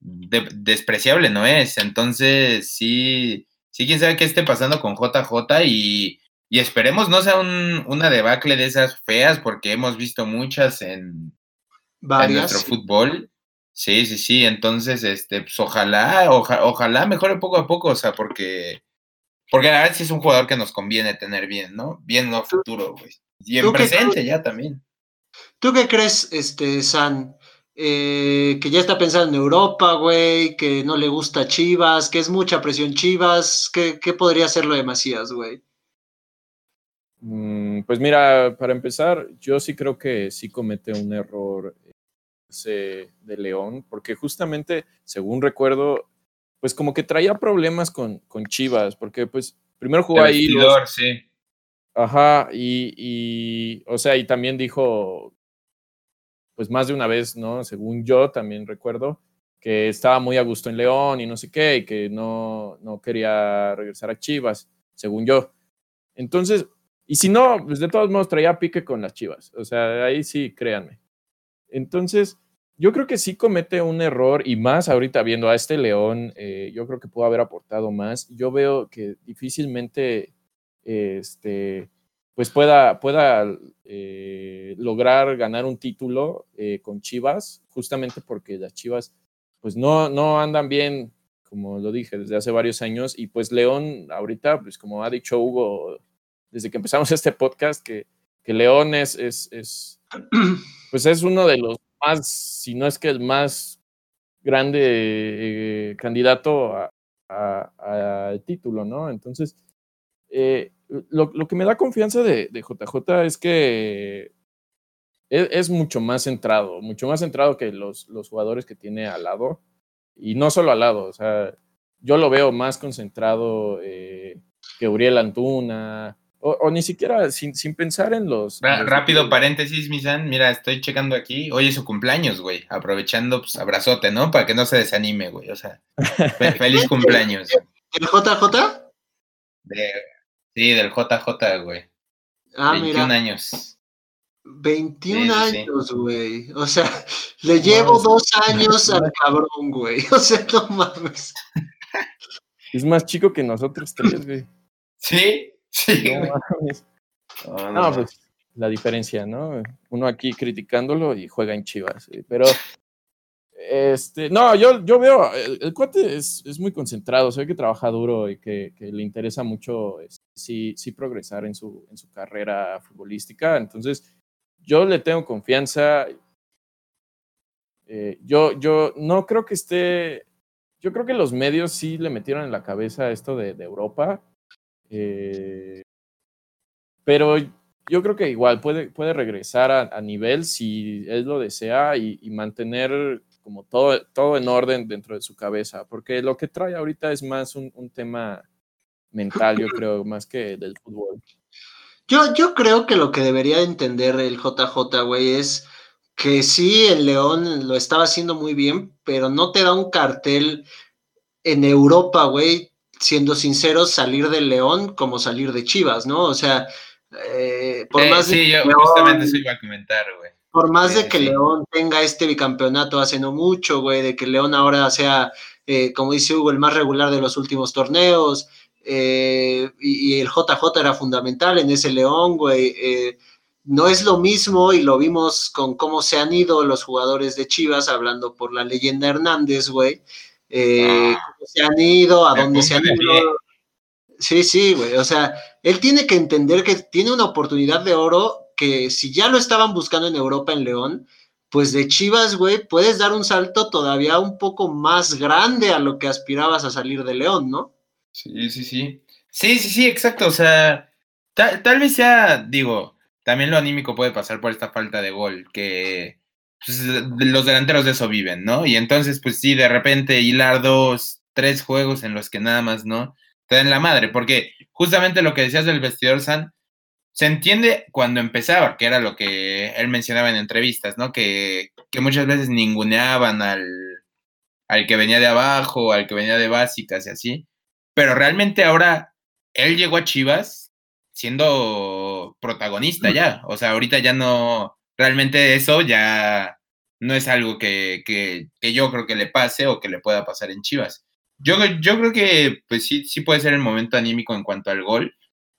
de- despreciable no es. Entonces, sí, sí, quién sabe qué esté pasando con JJ y, y esperemos no sea un- una debacle de esas feas, porque hemos visto muchas en, en nuestro fútbol. Sí, sí, sí. Entonces, este, pues ojalá, oja- ojalá mejore poco a poco, o sea, porque, porque la verdad sí es un jugador que nos conviene tener bien, ¿no? Bien no futuro, güey. Y en presente ya también. ¿Tú qué crees, este, San? Eh, que ya está pensando en Europa, güey, que no le gusta Chivas, que es mucha presión Chivas. ¿Qué, qué podría ser lo de Macías, güey? Mm, Pues mira, para empezar, yo sí creo que sí comete un error ese de León, porque justamente, según recuerdo, pues como que traía problemas con, con Chivas, porque pues primero jugó ahí, los- sí. ajá, y, y, o sea, y también dijo pues más de una vez, ¿no? Según yo también recuerdo, que estaba muy a gusto en León y no sé qué, y que no, no quería regresar a Chivas, según yo. Entonces, y si no, pues de todos modos traía pique con las Chivas. O sea, ahí sí, créanme. Entonces, yo creo que sí comete un error y más ahorita viendo a este León, eh, yo creo que pudo haber aportado más. Yo veo que difícilmente este, pues pueda, pueda eh, lograr ganar un título eh, con Chivas, justamente porque las Chivas pues no, no andan bien, como lo dije, desde hace varios años. Y pues León, ahorita, pues como ha dicho Hugo, desde que empezamos este podcast, que, que León es, es, pues es uno de los más, si no es que el más grande eh, candidato al título, ¿no? Entonces, eh, lo, lo, que me da confianza de, de JJ es que es, mucho más centrado, mucho más centrado que los, los jugadores que tiene al lado. Y no solo al lado, o sea, yo lo veo más concentrado eh, que Uriel Antuna, o, ni siquiera sin, sin, pensar en los... Rápido paréntesis, Misan, mira, estoy checando aquí, hoy es su cumpleaños, güey, aprovechando, pues, abrazote, ¿no? Para que no se desanime, güey, o sea, feliz cumpleaños. ¿El JJ? sí, del JJ, güey. Ah, 21 años. 21 años, güey. O sea, le llevo dos años al cabrón, güey. O sea, no mames. Es más chico que nosotros tres, güey. Sí, sí. No, pues la diferencia, ¿no? Uno aquí criticándolo y juega en Chivas, pero este, no, yo, yo veo, el, cuate es, es, muy concentrado, se ve que trabaja duro y que, que le interesa mucho este, sí, sí progresar en su, en su carrera futbolística. Entonces, yo le tengo confianza. Eh, yo, yo no creo que esté. Yo creo que los medios sí le metieron en la cabeza esto de, Europa. Eh, pero yo creo que igual puede, puede regresar a, nivel si él lo desea y, mantener como todo, todo en orden dentro de su cabeza. Porque lo que trae ahorita es más un, un tema mental, yo creo, más que del fútbol. Yo, yo creo que lo que debería entender el JJ, güey, es que sí, el León lo estaba haciendo muy bien, pero no te da un cartel en Europa, güey, siendo sinceros, salir del León como salir de Chivas, ¿no? O sea, eh, por más sí, yo justamente eso iba a comentar, güey. Por más de que León tenga este bicampeonato hace no mucho, güey, de que León ahora sea, eh, como dice Hugo, el más regular de los últimos torneos, eh, y, el JJ era fundamental en ese León, güey. Eh, no es lo mismo y lo vimos con cómo se han ido los jugadores de Chivas, hablando por la leyenda Hernández, güey. Eh, ah. cómo se han ido, a dónde se han ido. Sí, sí, güey. O sea, él tiene que entender que tiene una oportunidad de oro que si ya lo estaban buscando en Europa, en León, pues de Chivas, güey, puedes dar un salto todavía un poco más grande a lo que aspirabas a salir de León, ¿no? Sí, sí, sí. Sí, sí, sí, exacto. O sea, tal, vez sea, digo, también lo anímico puede pasar por esta falta de gol, que pues, los delanteros de eso viven, ¿no? Y entonces, pues sí, de repente hilar dos, tres juegos en los que nada más, ¿no? Te dan la madre, porque justamente lo que decías del vestidor San, se entiende cuando empezaba, que era lo que él mencionaba en entrevistas, ¿no? Que, que muchas veces ninguneaban al, al que venía de abajo, al que venía de básicas y así. Pero realmente ahora él llegó a Chivas siendo protagonista ya. O sea, ahorita ya no, realmente eso ya no es algo que, que, que, yo creo que le pase o que le pueda pasar en Chivas. Yo, yo creo que pues sí, sí puede ser el momento anímico en cuanto al gol.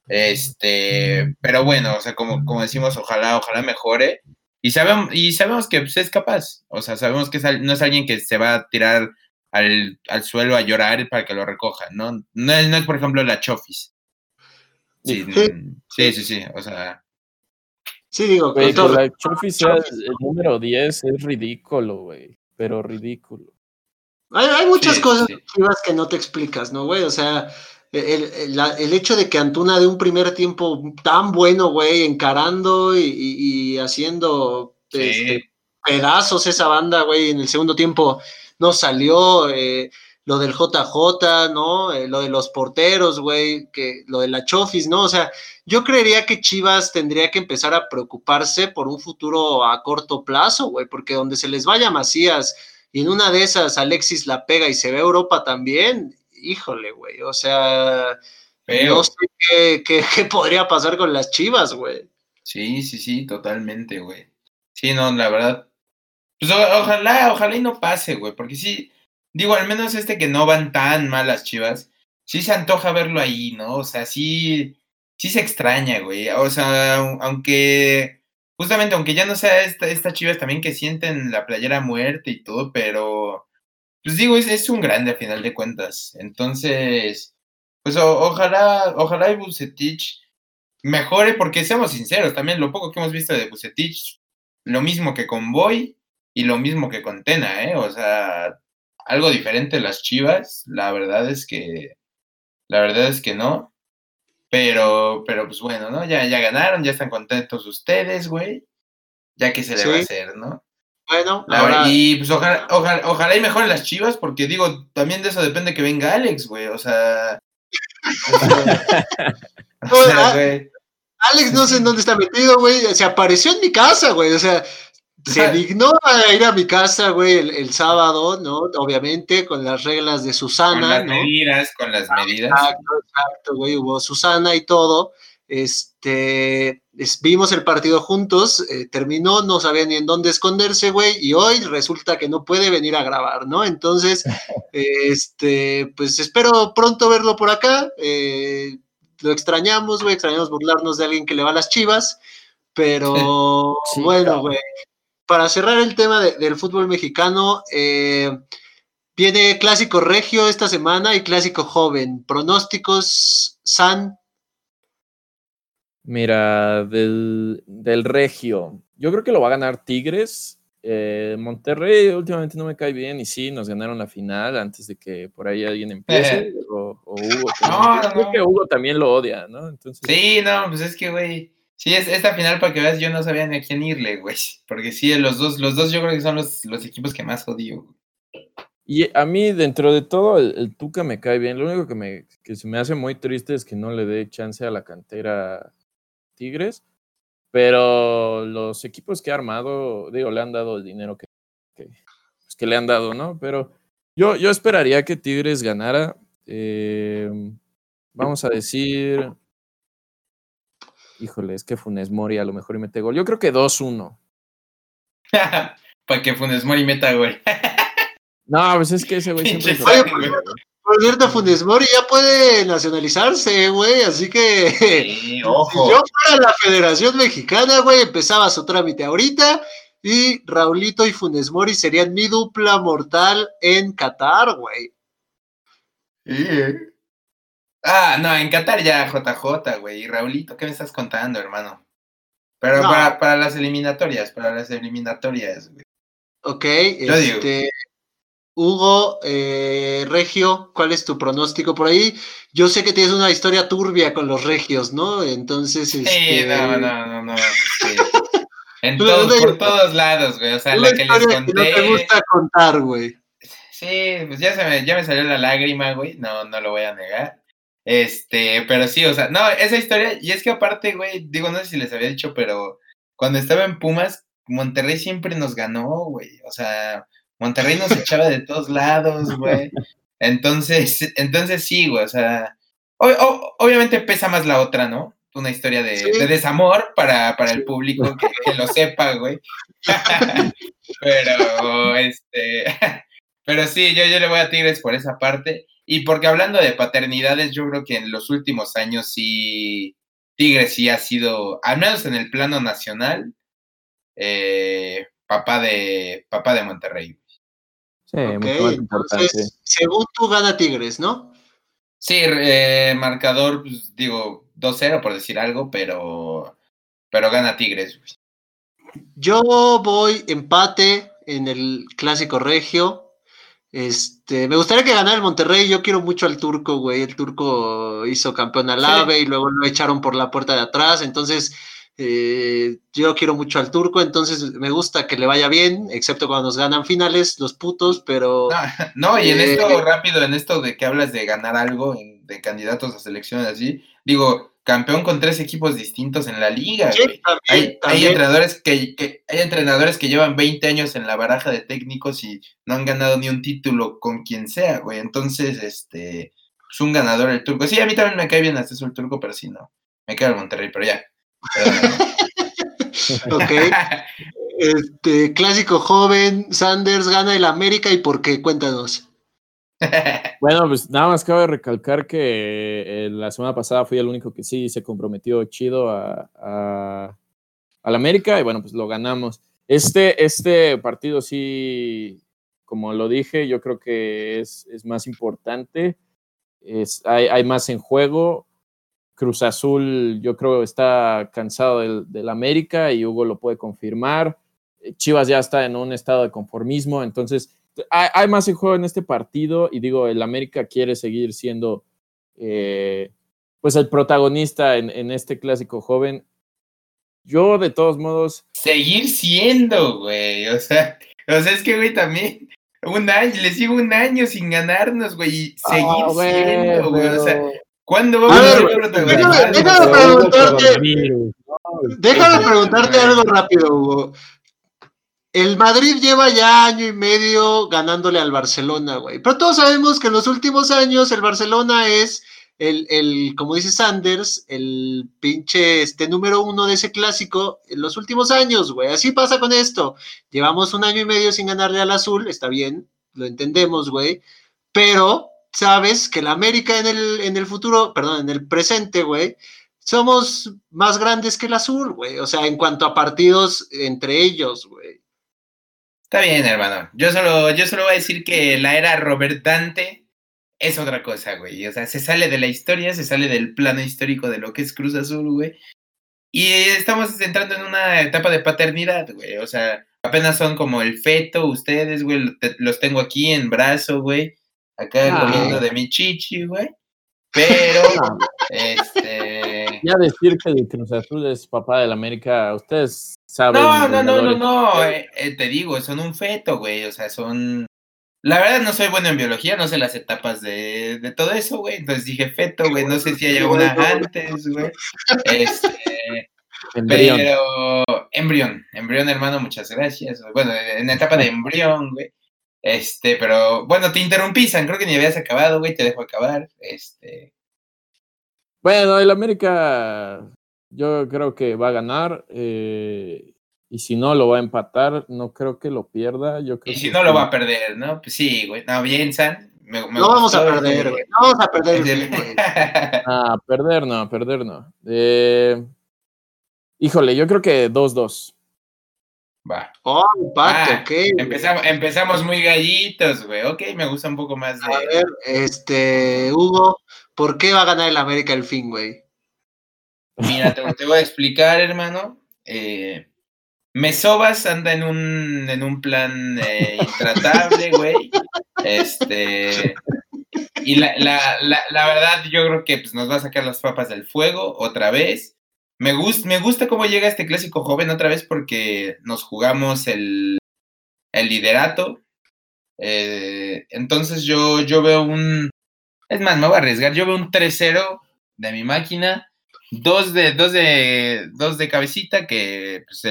Este, pero bueno, o sea, como, como decimos, ojalá, ojalá mejore. Y sabemos, y sabemos que pues, es capaz. O sea, sabemos que no es alguien que se va a tirar al, al, suelo a llorar para que lo recojan, ¿no? No es, no es por ejemplo, la Chofis. Sí, sí, sí, sí, o sea. Sí, digo, que la Chofis sea el número 10 es ridículo, güey, pero ridículo. Hay, hay muchas cosas que no te explicas, ¿no, güey? O sea, el, el, el, hecho de que Antuna de un primer tiempo tan bueno, güey, encarando y, y, haciendo este, pedazos esa banda, güey, en el segundo tiempo no salió. Eh, lo del JJ, ¿no? Eh, lo de los porteros, güey, que lo de la Chofis, ¿no? O sea, yo creería que Chivas tendría que empezar a preocuparse por un futuro a corto plazo, güey, porque donde se les vaya Macías y en una de esas Alexis la pega y se ve Europa también, híjole, güey, o sea, no sé qué, qué podría pasar con las Chivas, güey. Sí, sí, sí, totalmente, güey. Sí, no, la verdad. Pues ojalá, ojalá y no pase, güey, porque sí, digo, al menos este que no van tan mal las chivas, sí se antoja verlo ahí, ¿no? O sea, sí, sí se extraña, güey. O sea, aunque, justamente, aunque ya no sea esta, esta chivas también que sienten la playera muerte y todo, pero, pues digo, es, es un grande a final de cuentas. Entonces, pues ojalá, ojalá y Bucetich mejore, porque seamos sinceros, también lo poco que hemos visto de Bucetich, lo mismo que con Boy y lo mismo que con Tena, ¿eh? O sea, algo diferente las Chivas, la verdad es que, la verdad es que no. Pero, pero pues bueno, ¿no? Ya, ya ganaron, ya están contentos ustedes, güey. Ya que se le va a hacer, ¿no? Bueno, ahora... y pues ojalá, ojalá, ojalá y mejoren las Chivas, porque digo, también de eso depende que venga Alex, güey. O sea. Alex no sé en dónde está metido, güey. Se apareció en mi casa, güey. O sea, se dignó a ir a mi casa, güey, el, sábado, ¿no? Obviamente, con las reglas de Susana. Con las medidas, con las medidas. Exacto, exacto, güey, hubo Susana y todo. Este, vimos el partido juntos, eh, terminó, no sabía ni en dónde esconderse, güey, y hoy resulta que no puede venir a grabar, ¿no? Entonces, este, pues espero pronto verlo por acá. Eh, lo extrañamos, güey, extrañamos burlarnos de alguien que le va a las chivas, pero bueno, güey, para cerrar el tema del fútbol mexicano, eh, viene clásico regio esta semana y clásico joven. Pronósticos, San. Mira, del, regio, yo creo que lo va a ganar Tigres. Eh, Monterrey últimamente no me cae bien y sí, nos ganaron la final antes de que por ahí alguien empiece. o, Hugo. También. Creo que Hugo también lo odia, ¿no? Entonces, sí, no, pues es que, güey Sí, es, esta final, para que veas, yo no sabía ni a quién irle, güey. Porque sí, los dos, los dos yo creo que son los, los equipos que más odio. Y a mí, dentro de todo, el, Tuca me cae bien. Lo único que, me, que se me hace muy triste es que no le dé chance a la cantera Tigres. Pero los equipos que ha armado, digo, le han dado el dinero que, que, pues, le han dado, ¿no? Pero yo, yo esperaría que Tigres ganara. Eh, vamos a decir Híjole, es que Funes Mori a lo mejor y mete gol. Yo creo que 2-1. Para que Funes Mori meta gol. no, pues es que ese güey siempre. por, cierto, Funes Mori ya puede nacionalizarse, güey. Así que. Sí, ojo. Si yo fuera la Federación Mexicana, güey, empezaba su trámite ahorita. Y Raulito y Funes Mori serían mi dupla mortal en Qatar, güey. Sí, ¿eh? Ah, no, en Qatar ya JJ, güey. Y Raulito, ¿qué me estás contando, hermano? Pero para, las eliminatorias, para las eliminatorias, güey. Ok, este, Hugo, eh, Regio, ¿cuál es tu pronóstico por ahí? Yo sé que tienes una historia turbia con los regios, ¿no? Entonces, sí, este... no, no, no, no. En todos, por todos lados, güey. O sea, la que les conté. no te gusta contar, güey. Sí, pues ya, se me, ya me salió la lágrima, güey. No, no lo voy a negar. Este, pero sí, o sea, no, esa historia, y es que aparte, güey, digo, no sé si les había dicho, pero cuando estaba en Pumas, Monterrey siempre nos ganó, güey. O sea, Monterrey nos echaba de todos lados, güey. Entonces, entonces sí, güey, o sea, obviamente pesa más la otra, ¿no? Una historia de, desamor para, para el público que, que lo sepa, güey. pero, este, pero sí, yo, yo le voy a Tigres por esa parte. Y porque hablando de paternidades, yo creo que en los últimos años sí, Tigres sí ha sido, al menos en el plano nacional, eh, papá, de, papá de Monterrey. Sí, muy importante. según tú gana Tigres, ¿no? Sí, eh, marcador, pues, digo, 2-0 por decir algo, pero, pero gana Tigres. Yo voy empate en el clásico regio. Este, me gustaría que ganara el Monterrey. Yo quiero mucho al turco, güey. El turco hizo campeón al AVE y luego lo echaron por la puerta de atrás. Entonces, Eh, yo quiero mucho al turco, entonces me gusta que le vaya bien, excepto cuando nos ganan finales, los putos, pero. No, y en esto, eh, rápido, en esto de que hablas de ganar algo, de candidatos a selecciones así, digo, campeón con tres equipos distintos en la liga. hay, entrenadores que, hay entrenadores que llevan 20 años en la baraja de técnicos y no han ganado ni un título con quien sea, güey. Entonces, este, es un ganador el turco. Sí, a mí también me cae bien hasta eso el turco, pero sí, no. Me queda el Monterrey, pero ya. ok. Este, clásico joven, Sanders gana el América y por qué, cuéntanos. bueno, pues nada más cabe recalcar que eh, la semana pasada fui el único que sí se comprometió chido a, a, al América y bueno, pues lo ganamos. Este, este partido sí, como lo dije, yo creo que es, es más importante, hay, hay, más en juego. Cruz Azul yo creo está cansado del, del América y Hugo lo puede confirmar. Chivas ya está en un estado de conformismo, entonces hay, más en juego en este partido y digo, el América quiere seguir siendo eh, pues el protagonista en, este clásico joven. Yo de todos modos... Seguir siendo, güey. O sea, o sea, es que, güey, también un año, le sigo un año sin ganarnos, güey, y ah, seguir siendo, güey. O sea, ¿cuándo vamos a, ser protagonistas? Déjame, preguntarte, déjame preguntarte algo rápido, Hugo. El Madrid lleva ya año y medio ganándole al Barcelona, güey. Pero todos sabemos que en los últimos años el Barcelona es el, el, como dice Sanders, el pinche este número uno de ese clásico en los últimos años, güey. Así pasa con esto. Llevamos un año y medio sin ganarle al azul, está bien, lo entendemos, güey. Pero sabes que la América en el, en el futuro, perdón, en el presente, güey, somos más grandes que el azul, güey. O sea, en cuanto a partidos entre ellos, güey. Está bien, hermano. Yo solo, yo solo voy a decir que la era Robert Dante es otra cosa, güey. O sea, se sale de la historia, se sale del plano histórico de lo que es Cruz Azul, güey. Y estamos entrando en una etapa de paternidad, güey. O sea, apenas son como el feto, ustedes, güey. Los tengo aquí en brazo, güey. Acá comiendo de mi chichi, güey. Pero, este. Ya decir que el Cruz Azul es papá del América, ustedes saben. No, no, no, no, no. Eh, eh, te digo, son un feto, güey. O sea, son. La verdad, no soy bueno en biología, no sé las etapas de, de todo eso, güey. Entonces dije feto, güey. No sé si hay alguna antes, güey. Este. Embrión. Pero. Embrión. Embrión, hermano, muchas gracias. Bueno, en la etapa de embrión, güey. Este, pero bueno, te interrumpí, San, creo que ni habías acabado, güey, te dejo acabar. Este. Bueno, el América yo creo que va a ganar. Eh, y si no, lo va a empatar. No creo que lo pierda. Yo creo y si no, lo va a perder, ¿no? Pues sí, güey. No, bien, San. no vamos a perder, güey. No vamos a perder. ah, perder no, perder no. Eh, híjole, yo creo que 2-2. Va. Oh, empate, ah, ok. Empezamos, empezamos muy gallitos, güey. Ok, me gusta un poco más de. A ver, este, Hugo, ¿por qué va a ganar el América el fin, güey? Mira, te, voy a explicar, hermano. Eh, Mesobas anda en un, en un plan eh, intratable, güey. Este. Y la, la, la, verdad, yo creo que pues, nos va a sacar las papas del fuego otra vez. Me, gusta, me gusta cómo llega este clásico joven otra vez porque nos jugamos el, el liderato. Eh, entonces yo, yo veo un... Es más, me voy a arriesgar. Yo veo un 3-0 de mi máquina. Dos de, dos de, dos de cabecita, que pues,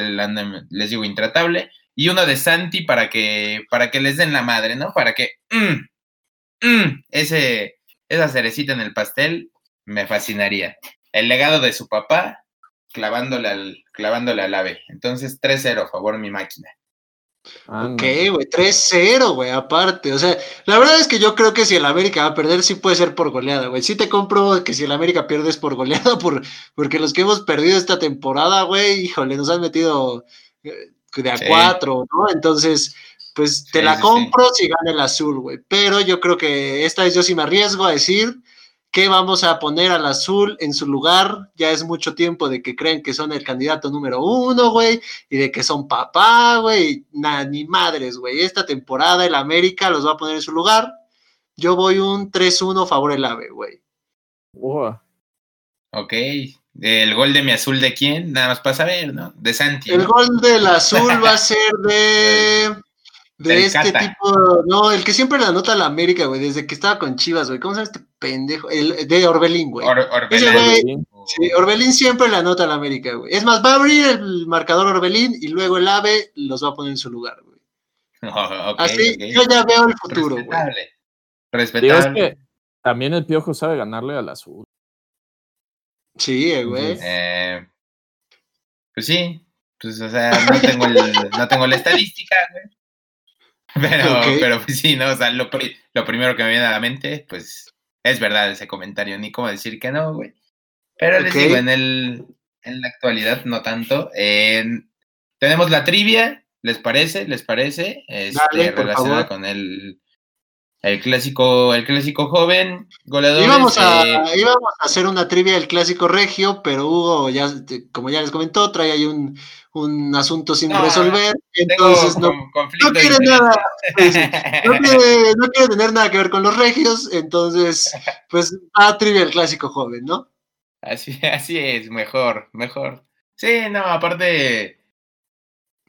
les digo intratable. Y uno de Santi para que, para que les den la madre, ¿no? Para que... Mm, mm, ese, esa cerecita en el pastel me fascinaría. El legado de su papá clavándole al, clavándole al ave. Entonces, 3-0, a favor mi máquina. Ok, güey, 3-0, güey, aparte. O sea, la verdad es que yo creo que si el América va a perder, sí puede ser por goleada, güey. Sí te compro que si el América pierde es por goleada, por, porque los que hemos perdido esta temporada, güey, híjole, nos han metido eh, de a cuatro, ¿no? Entonces, pues te la compro si gana el azul, güey. Pero yo creo que esta vez yo sí me arriesgo a decir ¿Qué vamos a poner al azul en su lugar? Ya es mucho tiempo de que creen que son el candidato número uno, güey, y de que son papá, güey, nada, ni madres, güey. Esta temporada el América los va a poner en su lugar. Yo voy un 3-1 favor el AVE, güey. Ok, el gol de mi azul de quién, nada más para saber, ¿no? De Santi. El gol del azul va a ser de. De este tipo, no, el que siempre la anota a la América, güey, desde que estaba con Chivas, güey. ¿Cómo se llama este pendejo? El de Orbelín, güey. Orbelín. sí, Orbelín siempre la anota a la América, güey. Es más, va a abrir el marcador Orbelín y luego el AVE los va a poner en su lugar, güey. Así, yo ya veo el futuro, güey. Respetable. es que también el Piojo sabe ganarle al azul. Sí, eh, güey. Eh, pues sí, pues o sea, no tengo, no tengo la estadística, güey. Pero, pero pues sí, ¿no? O sea, lo, primero que me viene a la mente, pues es verdad ese comentario, ni cómo decir que no, güey. Pero les digo, en, el, en la actualidad no tanto. tenemos la trivia, ¿les parece? ¿Les parece? Este, relacionada con el, el clásico, el clásico joven, goleador. Íbamos a, íbamos a hacer una trivia del clásico regio, pero Hugo, ya, como ya les comentó, trae ahí un, un asunto sin resolver. Entonces no, no, quiere nada. Pues, no, quiere, no, quiere, tener nada que ver con los regios. Entonces, pues a trivia del clásico joven, ¿no? Así, así es, mejor, mejor. Sí, no, aparte.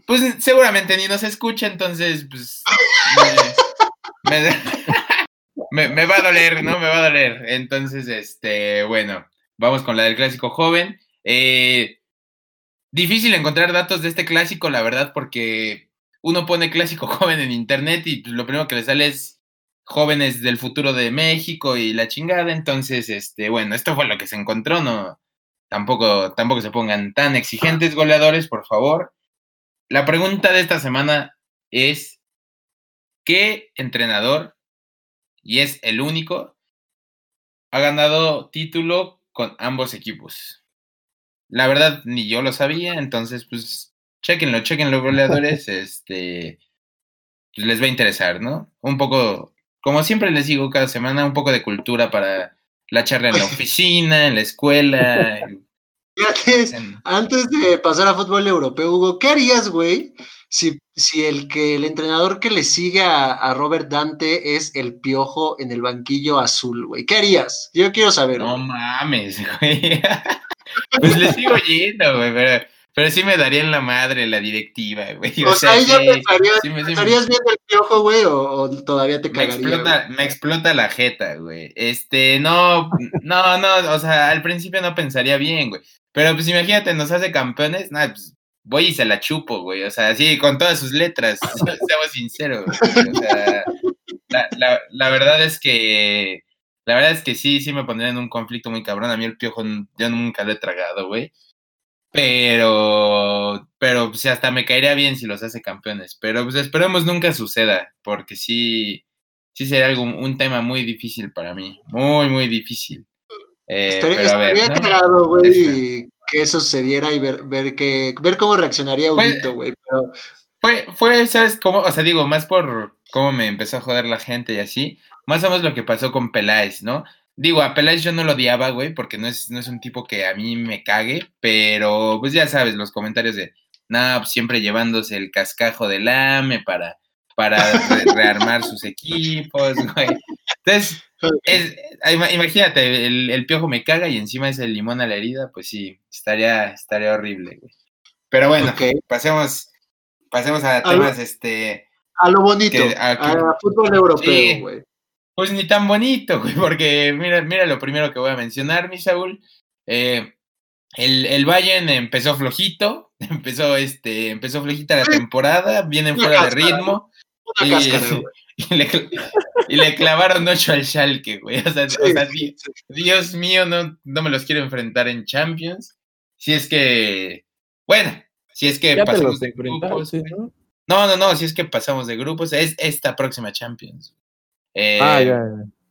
Pues seguramente ni nos escucha, entonces, pues. me, va a doler, ¿no? Me va a doler. Entonces, este, bueno, vamos con la del clásico joven. Eh, difícil encontrar datos de este clásico, la verdad, porque uno pone clásico joven en internet y pues, lo primero que le sale es jóvenes del futuro de México y la chingada. Entonces, este, bueno, esto fue lo que se encontró, no. Tampoco, tampoco se pongan tan exigentes goleadores, por favor. La pregunta de esta semana es: ¿qué entrenador y es el único, ha ganado título con ambos equipos. La verdad, ni yo lo sabía, entonces, pues, chequenlo, chequenlo, goleadores, este, pues les va a interesar, ¿no? Un poco, como siempre les digo cada semana, un poco de cultura para la charla en la oficina, en la escuela. antes de pasar a fútbol europeo, Hugo, ¿qué harías, güey, si, si el que el entrenador que le sigue a, Robert Dante es el piojo en el banquillo azul, güey. ¿Qué harías? Yo quiero saber. No mames, güey. pues le sigo yendo, güey, pero, pero sí me daría en la madre la directiva, güey. O, sea, ahí ya pensarías, viendo el piojo, güey, o, todavía te cagaría. Me explota, me explota la jeta, güey. Este, no, no, no, o sea, al principio no pensaría bien, güey. Pero pues imagínate, nos hace campeones, nada, pues voy y se la chupo, güey. O sea, así con todas sus letras, seamos sinceros. O sea, la, verdad es que. La verdad es que sí, sí me pondría en un conflicto muy cabrón. A mí el piojo yo nunca lo he tragado, güey. Pero, pero pues hasta me caería bien si los hace campeones. Pero pues esperemos nunca suceda, porque sí, sí sería algo, un tema muy difícil para mí. Muy, muy difícil. Eh, estaría, pero a güey, que eso sucediera y ver, ver, que, ver cómo reaccionaría Huguito, güey. Fue, fue, ¿sabes cómo? O sea, digo, más por cómo me empezó a joder la gente y así, más o menos lo que pasó con Peláez, ¿no? Digo, a Peláez yo no lo odiaba, güey, porque no es, no es un tipo que a mí me cague, pero pues ya sabes, los comentarios de, nada, pues, siempre llevándose el cascajo del AME para, para rearmar sus equipos, güey. Entonces, imagínate, el, piojo me caga y encima es el limón a la herida, pues sí, estaría, estaría horrible, güey. Pero bueno, pasemos, pasemos a, temas, este... A lo bonito, a, fútbol europeo, güey. pues ni tan bonito, güey, porque mira, mira lo primero que voy a mencionar, mi Saúl. Eh, el, el Bayern empezó flojito, empezó, este, empezó flojita la temporada, vienen fuera de ritmo. y, le, y, le, clavaron ocho al Schalke, güey. O sea, Dios mío, no, no me los quiero enfrentar en Champions. Si es que, bueno, si es que pasamos de grupos. ¿no? ¿no? no, si es que pasamos de grupos, es esta próxima Champions. Eh, ah, ya,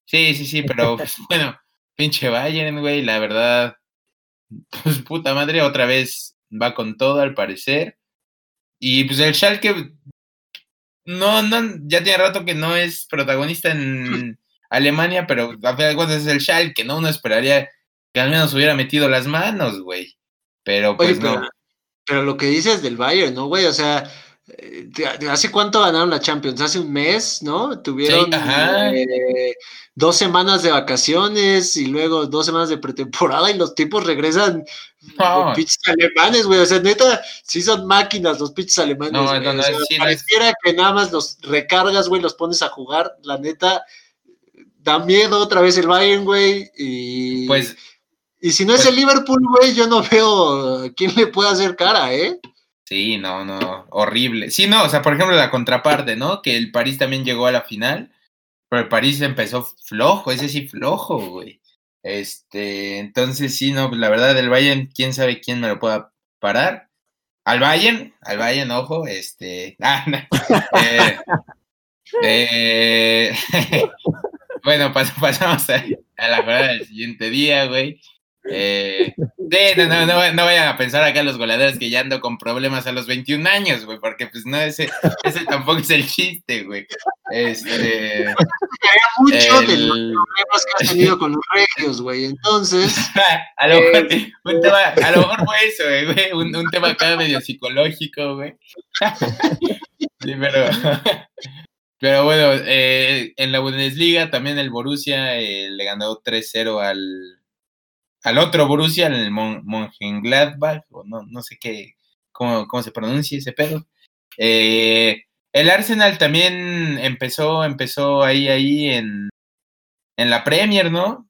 Sí, sí, sí, pero pues, bueno, pinche Bayern, güey, la verdad, pues puta madre, otra vez va con todo al parecer. Y pues el Schalke no, no, ya tiene rato que no es protagonista en Alemania, pero a fin de cuentas es el Schalke, ¿no? Uno esperaría que al menos hubiera metido las manos, güey. Pero pues no. Pero, lo que dices del Bayern, ¿no, güey? O sea, eh, ¿hace cuánto ganaron la Champions? Hace un mes, ¿no? Tuvieron eh, dos semanas de vacaciones y luego dos semanas de pretemporada y los tipos regresan no. pitches alemanes, güey. O sea, neta, sí son máquinas los pitches alemanes. No, no, no, pareciera que nada más los recargas, güey, los pones a jugar. La neta, da miedo otra vez el Bayern, güey. Y, pues, y si no es pues el Liverpool, güey, yo no veo quién le puede hacer cara, ¿eh? Sí, no, no, horrible. Sí, no, o sea, por ejemplo, la contraparte, ¿no? Que el París también llegó a la final, pero el París empezó flojo, ese sí flojo, güey. Este, entonces sí, no, la verdad del Bayern, quién sabe quién me lo pueda parar. Al Bayern, al Bayern, ojo, este, ah, eh, eh, bueno, pasamos a, a la jornada del siguiente día, güey. Eh, no, no, no, vayan a pensar acá los goleadores que ya ando con problemas a los 21 años, güey, porque pues no, ese, ese tampoco es el chiste, güey. Este. mucho de los problemas que has tenido con los regios, güey, entonces. a, lo mejor, eh, un tema, a lo mejor fue eso, güey, un, un tema acá medio psicológico, güey. sí, pero. Pero bueno, eh, en la Bundesliga también el Borussia eh, le ganó 3-0 al, al otro Borussia, el Mon Mönchengladbach, o no, no sé qué, cómo, cómo se pronuncia ese pedo. Eh, el Arsenal también empezó, empezó ahí, ahí en, en la Premier, ¿no?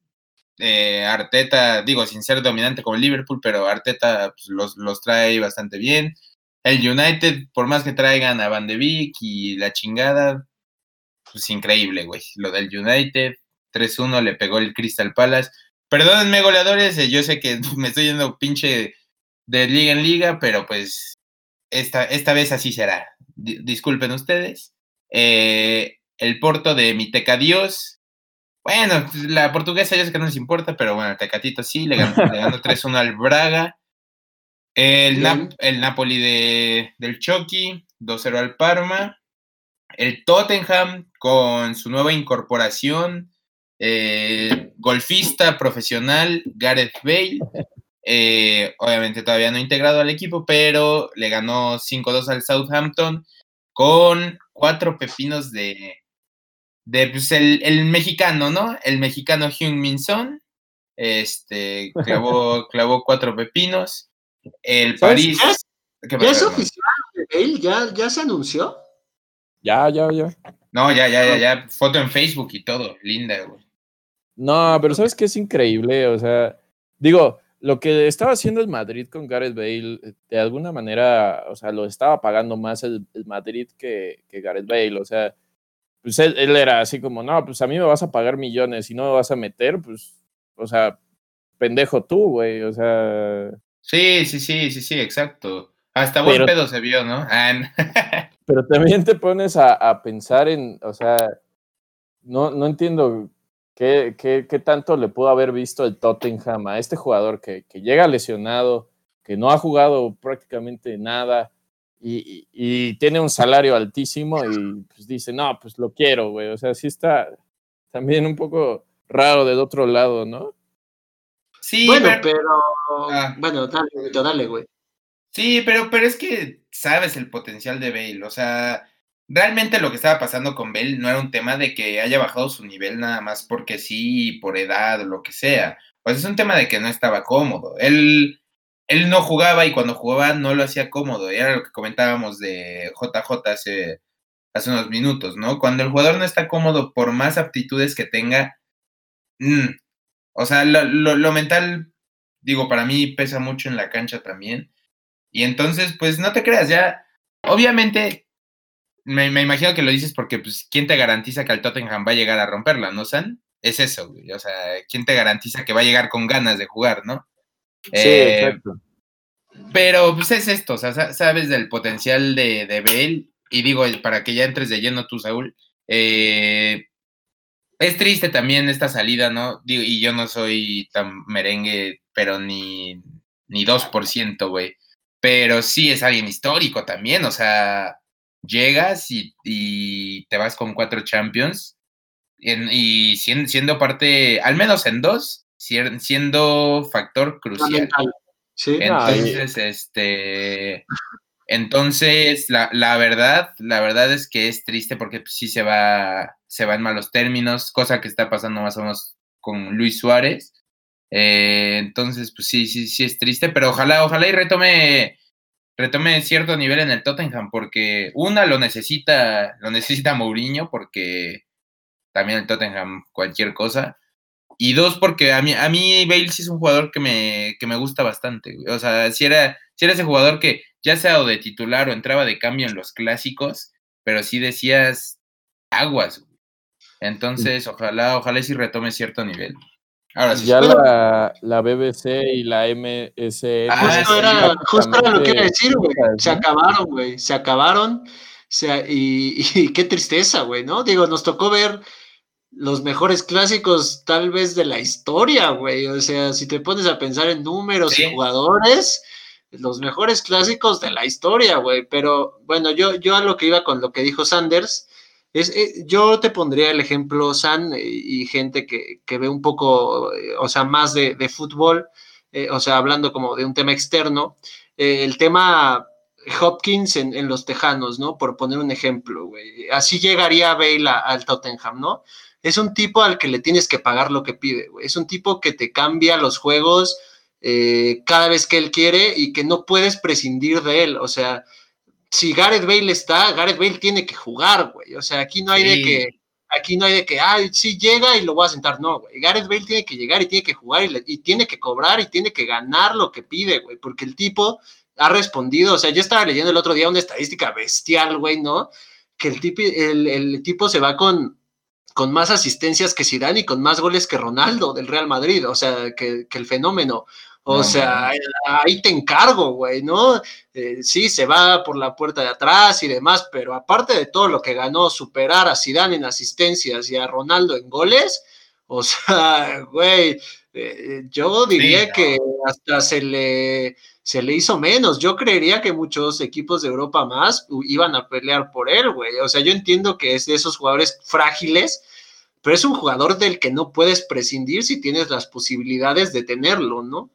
Eh, Arteta, digo, sin ser dominante como Liverpool, pero Arteta pues, los, los trae bastante bien. El United, por más que traigan a Van de Beek y la chingada, pues increíble, güey. Lo del United, 3-1 le pegó el Crystal Palace. Perdónenme, goleadores, eh, yo sé que me estoy yendo pinche de liga en liga, pero pues esta, esta vez así será. disculpen ustedes. Eh, el Porto de Miteca Dios. Bueno, la portuguesa ya sé que no les importa, pero bueno, el Tecatito sí, le ganó, 3-1 al Braga. El, el Napoli de, del Chucky, 2-0 al Parma. El Tottenham con su nueva incorporación, eh, golfista profesional Gareth Bale. Eh, obviamente todavía no integrado al equipo, pero le ganó 5-2 al Southampton con cuatro pepinos de, de pues, el, mexicano, ¿no? El mexicano Hyun Min Son. Este clavó, clavó cuatro pepinos. El París. ¿Ya, es oficial de Bale? ¿Ya, ¿Ya se anunció? Ya, ya, ya. No, ya, ya, ya, ya. Foto en Facebook y todo. Linda, güey. No, pero ¿sabes qué es increíble? O sea, digo, lo que estaba haciendo el Madrid con Gareth Bale, de alguna manera, o sea, lo estaba pagando más el, Madrid que, que, Gareth Bale. O sea, pues él, era así como, no, pues a mí me vas a pagar millones y no me vas a meter, pues, o sea, pendejo tú, güey, o sea. Sí, sí, sí, sí, sí, exacto. Hasta buen pedo se vio, ¿no? Ah, pero también te pones a, a, pensar en, o sea, no, no entiendo ¿Qué, qué, qué tanto le pudo haber visto el Tottenham a este jugador que, que llega lesionado, que no ha jugado prácticamente nada y, y, tiene un salario altísimo y pues dice, no, pues lo quiero, güey. O sea, sí está también un poco raro del otro lado, ¿no? Sí, bueno, pero, ah. bueno, dale, dale, güey. Sí, pero, pero es que sabes el potencial de Bale, o sea, realmente lo que estaba pasando con Bell no era un tema de que haya bajado su nivel nada más porque sí, por edad o lo que sea. Pues es un tema de que no estaba cómodo. Él, él no jugaba y cuando jugaba no lo hacía cómodo. Y era lo que comentábamos de JJ hace, hace unos minutos, ¿no? Cuando el jugador no está cómodo, por más aptitudes que tenga, mm, o sea, lo, lo mental, digo, para mí pesa mucho en la cancha también. Y entonces, pues no te creas, ya, obviamente me, imagino que lo dices porque, pues, ¿quién te garantiza que el Tottenham va a llegar a romperla, no, San? Es eso, güey. O sea, ¿quién te garantiza que va a llegar con ganas de jugar, no? Sí, eh, exacto. Pero, pues, es esto, o sea, sabes del potencial de, de Bale. Y digo, para que ya entres de lleno tú, Saúl, eh, es triste también esta salida, ¿no? Digo, y yo no soy tan merengue, pero ni, ni 2%, güey. Pero sí es alguien histórico también, o sea, llegas y, te vas con cuatro champions y siendo, parte, al menos en dos, siendo factor crucial. Sí, Entonces, este, Entonces, la, la, verdad, la verdad es que es triste porque pues, sí se va, se va en malos términos, cosa que está pasando más o menos con Luis Suárez. Eh, entonces, pues sí, sí, sí es triste, pero ojalá, ojalá y retome, retome cierto nivel en el Tottenham, porque una lo necesita, lo necesita Mourinho, porque también el Tottenham cualquier cosa. Y dos, porque a mí, a mí Bale sí es un jugador que me, que me gusta bastante. O sea, si era, si era ese jugador que ya sea o de titular o entraba de cambio en los clásicos, pero sí decías aguas. Entonces, ojalá, ojalá sí retome cierto nivel. Ahora sí. Ya la, la, BBC y la MSN. Ah, justo, era, justo era lo que iba a decir, güey. Se acabaron, güey. Se acabaron. y, y, qué tristeza, güey, ¿no? Digo, nos tocó ver los mejores clásicos tal vez de la historia, güey. O sea, si te pones a pensar en números y jugadores, los mejores clásicos de la historia, güey. Pero bueno, yo, yo a lo que iba con lo que dijo Sanders, eh, yo te pondría el ejemplo, San, eh, y gente que, ve un poco, eh, o sea, más de, fútbol, o sea, hablando como de un tema externo, el tema Hopkins en, los Tejanos, ¿no? Por poner un ejemplo, güey. Así llegaría Bale al Tottenham, ¿no? Es un tipo al que le tienes que pagar lo que pide, güey. Es un tipo que te cambia los juegos cada vez que él quiere y que no puedes prescindir de él, o sea si Gareth Bale está, Gareth Bale tiene que jugar, güey. O sea, aquí no hay de que, aquí no hay de que, ay, sí llega y lo voy a sentar. No, güey. Gareth Bale tiene que llegar y tiene que jugar y, tiene que cobrar y tiene que ganar lo que pide, güey. Porque el tipo ha respondido. O sea, yo estaba leyendo el otro día una estadística bestial, güey, ¿no? Que el tipo, el, tipo se va con, con más asistencias que Zidane y con más goles que Ronaldo del Real Madrid. O sea, que, que el fenómeno. O sea, ahí te encargo, güey, ¿no? Eh, sí, se va por la puerta de atrás y demás, pero aparte de todo lo que ganó, superar a Zidane en asistencias y a Ronaldo en goles, o sea, güey, eh, yo diría que hasta se le, se le hizo menos. Yo creería que muchos equipos de Europa más iban a pelear por él, güey. O sea, yo entiendo que es de esos jugadores frágiles, pero es un jugador del que no puedes prescindir si tienes las posibilidades de tenerlo, ¿no?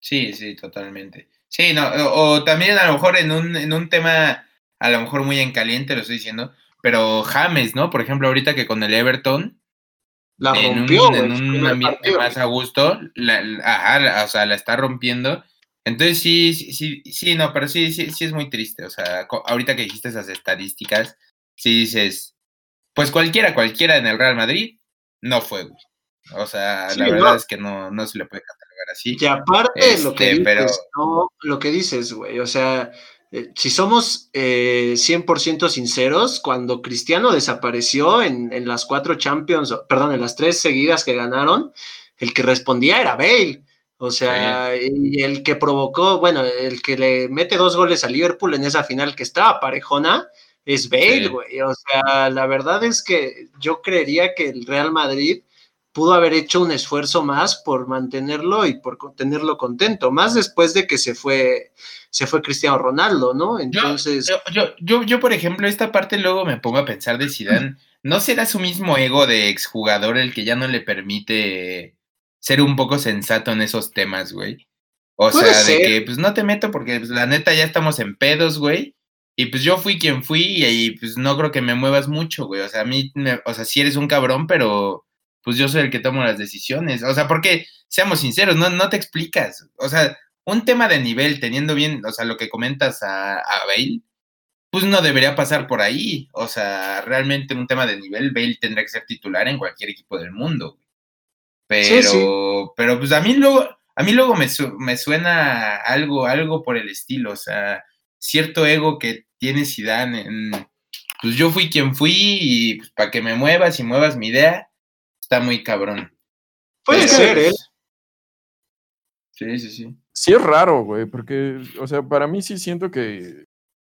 Sí, sí, totalmente. Sí, no, o, también a lo mejor en un, en un tema, a lo mejor muy en caliente, lo estoy diciendo, pero James, ¿no? Por ejemplo, ahorita que con el Everton, la rompió, en un, ambiente más a gusto, la, ajá, o sea, la está rompiendo. Entonces sí, sí, sí, no, pero sí, sí, sí es muy triste. O sea, ahorita que dijiste esas estadísticas, sí dices, pues cualquiera, cualquiera en el Real Madrid, no fue, güey. O sea, la verdad es que no, no se le puede así. Y aparte lo que este, dices, no, lo que dices, güey, o sea, eh, si somos eh, 100% sinceros, cuando Cristiano desapareció en, en, las cuatro Champions, perdón, en las tres seguidas que ganaron, el que respondía era Bale. O sea, y el que provocó, bueno, el que le mete dos goles a Liverpool en esa final que estaba parejona, es Bale, güey. O sea, la verdad es que yo creería que el Real Madrid pudo haber hecho un esfuerzo más por mantenerlo y por tenerlo contento, más después de que se fue, se fue Cristiano Ronaldo, ¿no? Entonces. Yo, yo, yo, por ejemplo, esta parte luego me pongo a pensar de Zidane, ¿no será su mismo ego de exjugador el que ya no le permite ser un poco sensato en esos temas, güey? O sea, de que pues no te meto porque pues, la neta ya estamos en pedos, güey. Y pues yo fui quien fui y ahí pues no creo que me muevas mucho, güey. O sea, a mí, o sea, sí eres un cabrón, pero pues yo soy el que tomo las decisiones. O sea, porque, seamos sinceros, no, no te explicas. O sea, un tema de nivel, teniendo bien, o sea, lo que comentas a, a Bale, pues no debería pasar por ahí. O sea, realmente un tema de nivel, Bale tendría que ser titular en cualquier equipo del mundo. Pero, pero pues a mí luego, a mí luego me, me suena algo, algo por el estilo. O sea, cierto ego que tiene Zidane en, pues yo fui quien fui y pues, para que me muevas y muevas mi idea, está muy cabrón. Puede ser, ¿eh? Sí, sí, sí. Sí es raro, güey, porque, o sea, para mí sí siento que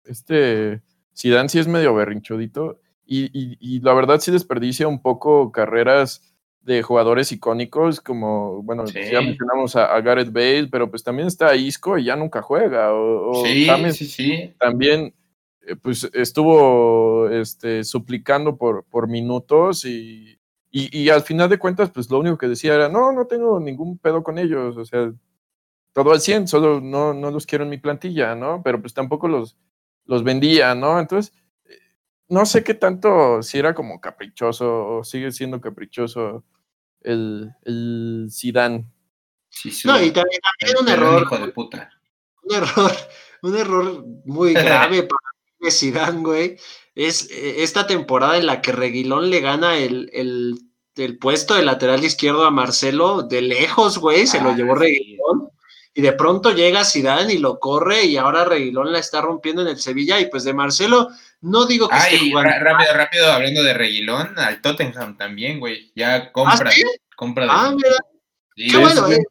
este Zidane sí es medio berrinchudito y, y, la verdad sí desperdicia un poco carreras de jugadores icónicos como, bueno, ya mencionamos a, Gareth Bale, pero pues también está Isco y ya nunca juega. O, sí, sí, sí. También eh, pues estuvo este, suplicando por, por minutos y y, al final de cuentas, pues lo único que decía era, no, no tengo ningún pedo con ellos, o sea, todo al 100, solo no, no los quiero en mi plantilla, ¿no? Pero pues tampoco los, los vendía, ¿no? Entonces, eh, no sé qué tanto, si era como caprichoso o sigue siendo caprichoso el, el Zidane. Sí, sí, No, y también, también un error, hijo de puta. un error, un error muy grave para Zidane, güey. Es eh, esta temporada en la que Reguilón le gana el, el, el puesto de lateral izquierdo a Marcelo de lejos, güey, se lo Ah, llevó sí. Reguilón. Y de pronto llega Zidane y lo corre y ahora Reguilón la está rompiendo en el Sevilla y pues de Marcelo no digo que esté Ay, jugando. ra- rápido, rápido, hablando de Reguilón, al Tottenham también, güey. Ya compra, ¿Ah, sí? compra de. Ah, mira, Sí, qué bueno, eh.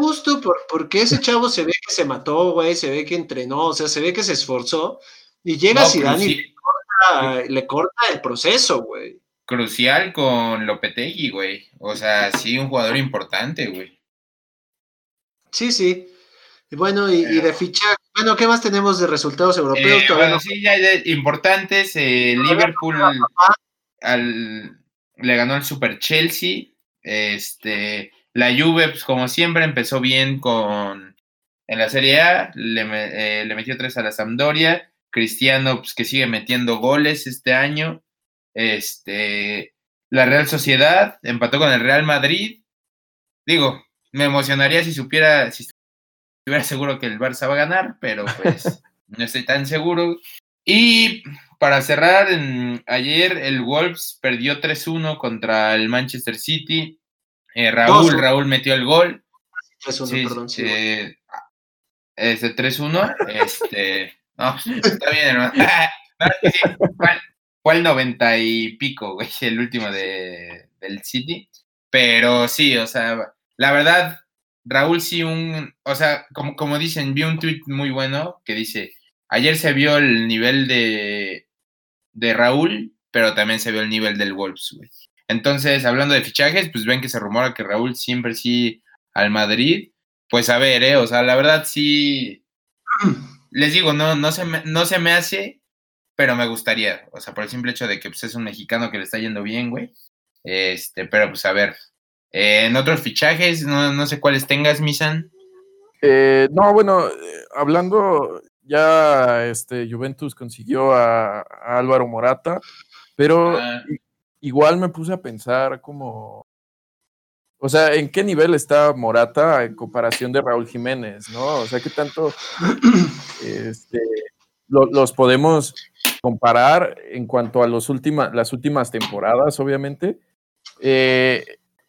Gusto por, porque ese chavo se ve que se mató, güey, se ve que entrenó, o sea, se ve que se esforzó y llega No, Zidane y le corta, le corta el proceso, güey. crucial con Lopetegui, güey. O sea, sí, un jugador importante, güey. Sí, sí. Y bueno, y, y de ficha, bueno, ¿qué más tenemos de resultados europeos? Eh, bueno, no- sí, ya de importantes. eh, Liverpool al- le ganó el Super Chelsea. Este, la Juve, pues como siempre, empezó bien con en la Serie A. Le, eh, le metió tres a la Sampdoria. Cristiano, pues que sigue metiendo goles este año. Este, la Real Sociedad empató con el Real Madrid. Digo, me emocionaría si supiera, si estuviera seguro que el Barça va a ganar, pero pues no estoy tan seguro. Y para cerrar, en- ayer el Wolves perdió 3-1 contra el Manchester City. Eh, Raúl, 2-1. Raúl metió el gol. 3-1, Sí, perdón, sí, eh, este 3-1. Este, no, está bien, hermano. No, es que sí, fue, fue al 90 y pico, güey, el último de, del City. Pero sí, o sea, la verdad, Raúl sí un, o sea, como, como dicen, vi un tweet muy bueno que dice, ayer se vio el nivel de, de Raúl, pero también se vio el nivel del Wolves, güey. Entonces, hablando de fichajes, pues ven que se rumora que Raúl siempre sí al Madrid. Pues a ver, eh, o sea, la verdad sí, les digo, no, no, se me, no se me hace, pero me gustaría, o sea, por el simple hecho de que pues, es un mexicano que le está yendo bien, güey. Este, pero pues a ver, eh, en otros fichajes, no, no sé cuáles tengas, Misan. Eh, no, bueno, eh, hablando, ya este, Juventus consiguió a, a Álvaro Morata, pero Ah. igual me puse a pensar como, o sea, ¿en qué nivel está Morata en comparación de Raúl Jiménez, no? O sea, ¿qué tanto este, lo- los podemos comparar en cuanto a los última- las últimas temporadas, obviamente? Eh,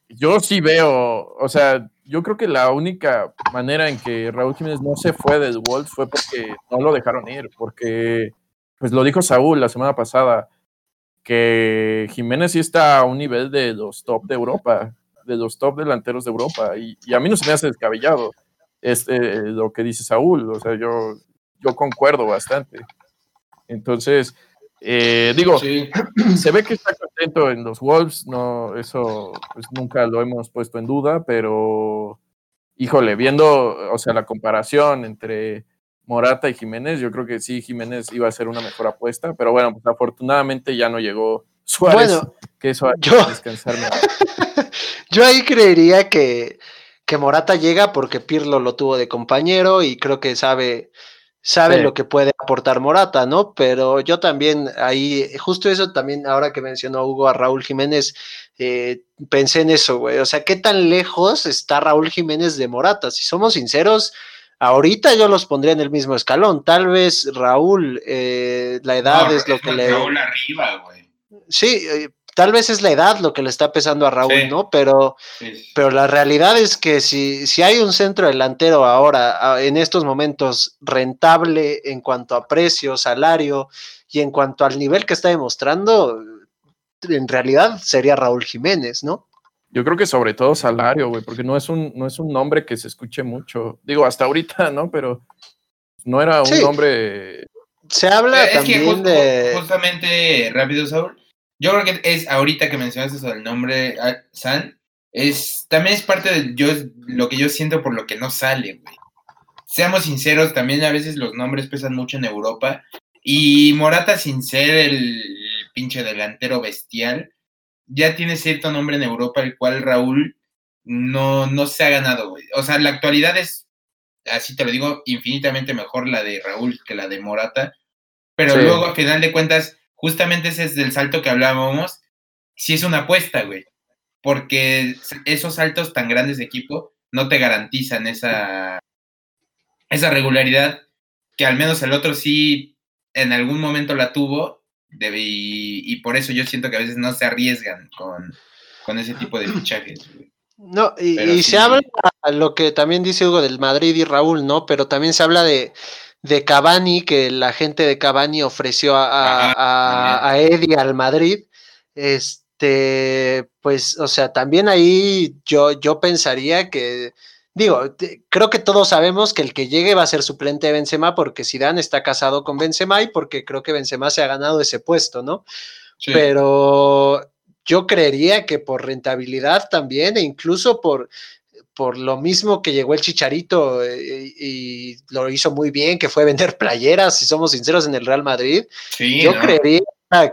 yo sí veo, o sea, yo creo que la única manera en que Raúl Jiménez no se fue del Wolves fue porque no lo dejaron ir, porque, pues lo dijo Saúl la semana pasada, que Jiménez sí está a un nivel de los top de Europa, de los top delanteros de Europa, y, y a mí no se me hace descabellado este, lo que dice Saúl, o sea, yo, yo concuerdo bastante. Entonces, eh, digo, Sí. se ve que está contento en los Wolves, no, eso pues nunca lo hemos puesto en duda, pero híjole, viendo, o sea, la comparación entre Morata y Jiménez, yo creo que sí, Jiménez iba a ser una mejor apuesta, pero bueno, pues afortunadamente ya no llegó Suárez, Bueno, que eso yo-. Yo ahí creería que, que Morata llega porque Pirlo lo tuvo de compañero y creo que sabe, sabe Sí. lo que puede aportar Morata, ¿no? Pero yo también ahí, justo eso también, ahora que mencionó Hugo a Raúl Jiménez, eh, pensé en eso, güey. O sea, ¿qué tan lejos está Raúl Jiménez de Morata? Si somos sinceros, ahorita yo los pondría en el mismo escalón. Tal vez Raúl, eh, la edad No, es lo que le... Raúl arriba, güey. Sí, eh, tal vez es la edad lo que le está pesando a Raúl, Sí. ¿no? Pero... Sí. Pero la realidad es que si, si hay un centro delantero ahora, a- en estos momentos, rentable en cuanto a precio, salario y en cuanto al nivel que está demostrando, en realidad sería Raúl Jiménez, ¿no? Yo creo que sobre todo salario, güey, porque no es un, no es un nombre que se escuche mucho. Digo, hasta ahorita, ¿no? Pero no era un Sí. nombre. Se habla Es que también just- de... justamente, rápido, Saúl, yo creo que es ahorita que mencionaste eso del nombre ah, San, es, también es parte de yo, lo que yo siento por lo que no sale, güey. Seamos sinceros, también a veces los nombres pesan mucho en Europa y Morata sin ser el pinche delantero bestial, ya tiene cierto nombre en Europa el cual Raúl no, no se ha ganado, güey. O sea, la actualidad es así te lo digo, infinitamente mejor la de Raúl que la de Morata. Pero Sí. luego, a final de cuentas, justamente ese es del salto que hablábamos. Sí es una apuesta, güey. Porque esos saltos tan grandes de equipo no te garantizan esa, esa regularidad que al menos el otro sí en algún momento la tuvo y, y por eso yo siento que a veces no se arriesgan con, con ese tipo de fichajes. güey. No, y, Pero y sí. se habla lo que también dice Hugo del Madrid y Raúl, ¿no? Pero también se habla de, de Cavani, que la gente de Cavani ofreció a, a- Eddie al Madrid. Este, pues, o sea, también ahí yo, yo pensaría que, digo, te- creo que todos sabemos que el que llegue va a ser suplente de Benzema porque Zidane está casado con Benzema y porque creo que Benzema se ha ganado ese puesto, ¿no? Sí. pero yo creería que por rentabilidad también e incluso por, por lo mismo que llegó el Chicharito eh, y, lo hizo muy bien, que fue vender playeras, si somos sinceros, en el Real Madrid, Sí, yo ¿no? creería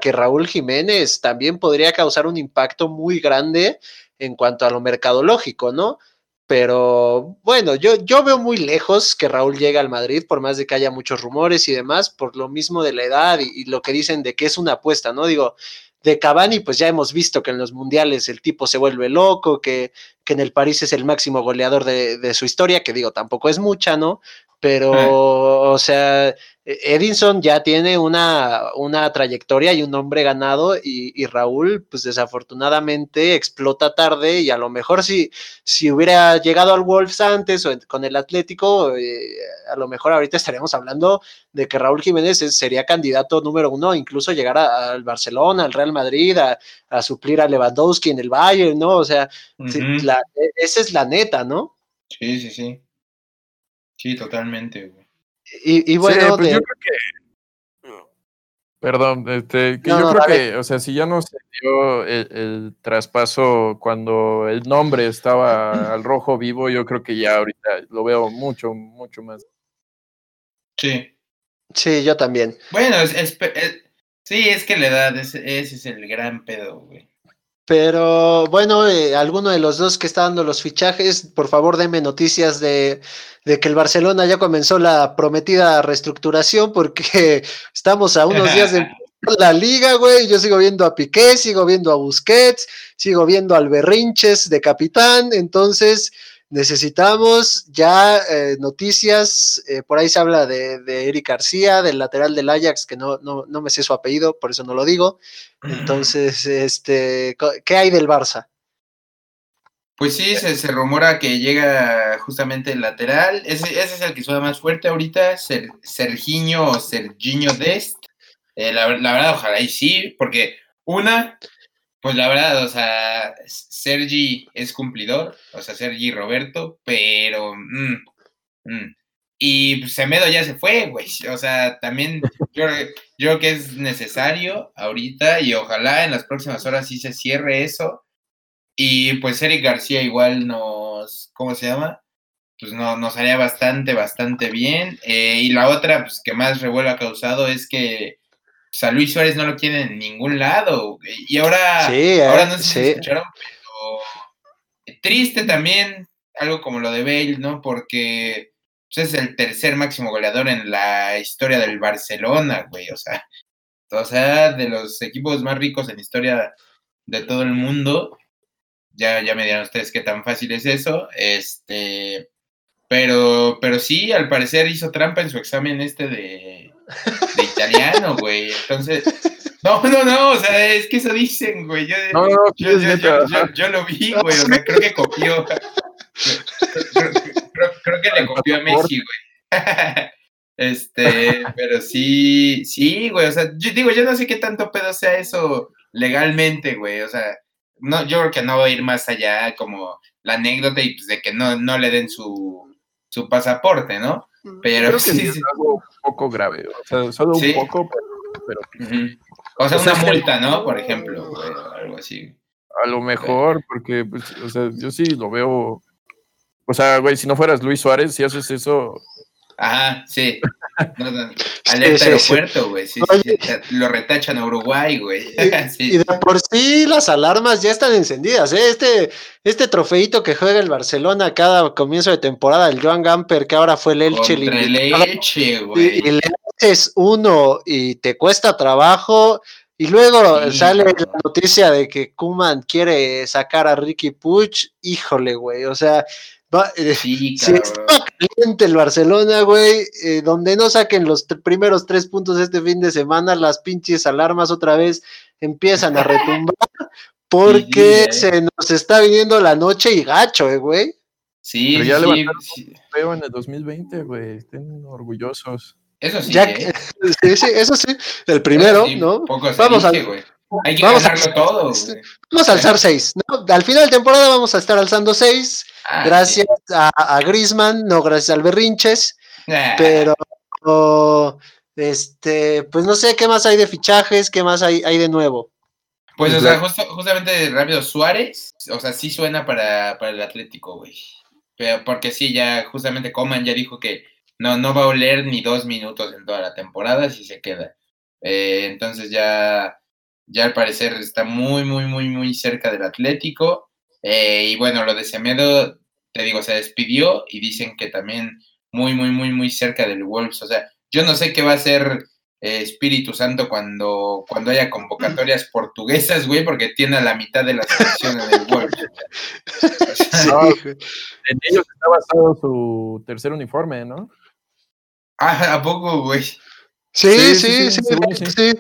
que Raúl Jiménez también podría causar un impacto muy grande en cuanto a lo mercadológico, ¿no? Pero bueno, yo, yo veo muy lejos que Raúl llegue al Madrid, por más de que haya muchos rumores y demás, por lo mismo de la edad y, y lo que dicen de que es una apuesta, ¿no? Digo, de Cavani, pues ya hemos visto que en los mundiales el tipo se vuelve loco, que, que en el París es el máximo goleador de, de su historia, que digo, tampoco es mucha, ¿no? Pero, o sea, Edinson ya tiene una, una trayectoria y un nombre ganado y, y, Raúl, pues desafortunadamente explota tarde y a lo mejor si, si hubiera llegado al Wolves antes o en, con el Atlético, eh, a lo mejor ahorita estaríamos hablando de que Raúl Jiménez es, sería candidato número uno, incluso llegar a, al Barcelona, al Real Madrid, a, a, suplir a Lewandowski en el Bayern, ¿no? O sea, uh -huh. sí, la, esa es la neta, ¿no? Sí, sí, sí. Sí, totalmente, güey. Y, y, bueno, sí, pues de... yo creo que. Perdón, este, que no, yo no, creo que, o sea, si ya no se dio el, el, traspaso cuando el nombre estaba al rojo vivo, yo creo que ya ahorita lo veo mucho, mucho más. Sí. Sí, yo también. Bueno, es, es, es sí, es que la edad, ese, ese es el gran pedo, güey. Pero bueno, eh, alguno de los dos que está dando los fichajes, por favor denme noticias de, de, que el Barcelona ya comenzó la prometida reestructuración porque estamos a unos días de la liga, güey. Yo sigo viendo a Piqué, sigo viendo a Busquets, sigo viendo al Berrinches de capitán. Entonces necesitamos ya eh, noticias. Eh, por ahí se habla de, de, Eric García, del lateral del Ajax, que no, no, no me sé su apellido, por eso no lo digo. Entonces, este, ¿qué hay del Barça? Pues sí, se, se, rumora que llega justamente el lateral. Ese, es el que suena más fuerte ahorita, Ser, Serginho o Serginho Dest. Eh, la, verdad, ojalá y sí, porque una, pues la verdad, o sea, Sergi es cumplidor, o sea, Sergi Roberto, pero... Mm, mm. Y pues, Semedo ya se fue, güey. O sea, también yo, yo creo que es necesario ahorita y ojalá en las próximas horas sí se cierre eso. Y pues Eric García igual nos, ¿cómo se llama? Pues no, nos haría bastante, bastante bien. Eh, y la otra, pues que más revuelo ha causado es que pues, a Luis Suárez no lo quiere en ningún lado. Y ahora, sí, eh, ahora no sé sí. si escucharon, pero triste también, algo como lo de Bale, ¿no? Porque pues, es el tercer máximo goleador en la historia del Barcelona, güey. O sea, o sea, de los equipos más ricos en historia de todo el mundo. Ya, ya me dirán ustedes qué tan fácil es eso. Este, pero, pero sí, al parecer hizo trampa en su examen este de, de italiano, güey. Entonces, no, no, no, o sea, es que eso dicen, güey. Yo, no, no, yo, yo, yo, lo vi, güey. O sea, creo que copió. Creo, creo, creo, que le copió a Messi, güey. Este, pero sí, sí, güey. O sea, yo digo, yo no sé qué tanto pedo sea eso legalmente, güey. O sea, no, yo creo que no va a ir más allá como la anécdota y pues de que no, no le den su, su pasaporte, ¿no? Pero creo que sí, es algo un poco grave. O sea, solo ¿Sí? un poco, pero. pero... Uh -huh. O sea, una multa, ¿no? Por ejemplo, algo así. A lo mejor, porque, pues, o sea, yo sí lo veo o sea, güey, si no fueras Luis Suárez, si haces eso, Ajá, sí. No, no, Alerta sí, aeropuerto, güey. Sí, sí, Lo retachan a Uruguay, güey. Y de por sí las alarmas ya están encendidas, ¿eh? Este, este trofeito que juega el Barcelona cada comienzo de temporada, el Joan Gamper, que ahora fue el Elche, Contra el Elche, y, güey. y le haces uno y te cuesta trabajo, y luego Sí, sale la noticia de que Kuman quiere sacar a Ricky Puch, híjole, güey, o sea, va, eh, Sí, si está caliente el Barcelona, güey, eh, donde no saquen los primeros tres puntos este fin de semana, las pinches alarmas otra vez empiezan a retumbar porque Sí, sí, eh. se nos está viniendo la noche y gacho, eh, güey. Sí, Pero ya sí, levantaron sí. Feo en el 2020, güey. Estén orgullosos. Eso sí, Ya ¿eh? que- sí, sí, eso sí, el primero, ¿no? Poco se Vamos dice, al- güey. Hay que vamos a- ganarlo todo, güey. Vamos a alzar seis, ¿no? Al final de temporada vamos a estar alzando seis, Ah, gracias a, a Grisman, no gracias al Berrinches. Ah, pero este, pues no sé qué más hay de fichajes, qué más hay, hay de nuevo. Pues, o sea, justo- justamente rápido Suárez, o sea, sí suena para, para el Atlético, güey. Pero porque sí, ya justamente Coman ya dijo que no, no va a oler ni dos minutos en toda la temporada si se queda. Eh, entonces ya, ya al parecer está muy, muy, muy, muy cerca del Atlético. Eh, y bueno, lo de Semedo, te digo, se despidió y dicen que también muy, muy, muy, muy cerca del Wolves. O sea, yo no sé qué va a hacer eh, Espíritu Santo cuando, cuando haya convocatorias portuguesas, güey, porque tiene a la mitad de la selección en el Wolves. O sea, Sí, No. güey. En ellos está basado su tercer uniforme, ¿no? ah, ¿a poco, güey? sí, Sí, sí, sí, sí, sí,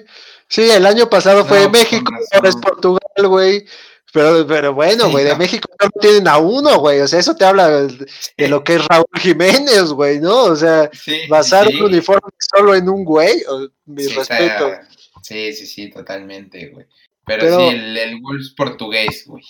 sí, el año pasado fue No, México, ahora es. Portugal, güey. Pero, pero bueno, Sí, güey, de no. México solo tienen a uno, güey. O sea, eso te habla de, lo que es Raúl Jiménez, güey, ¿no? O sea, Sí, basar un uniforme solo en un güey, o- mi está- respeto. sí, sí, sí, totalmente, güey. Pero, Pero- sí, el, el Wolves portugués, güey.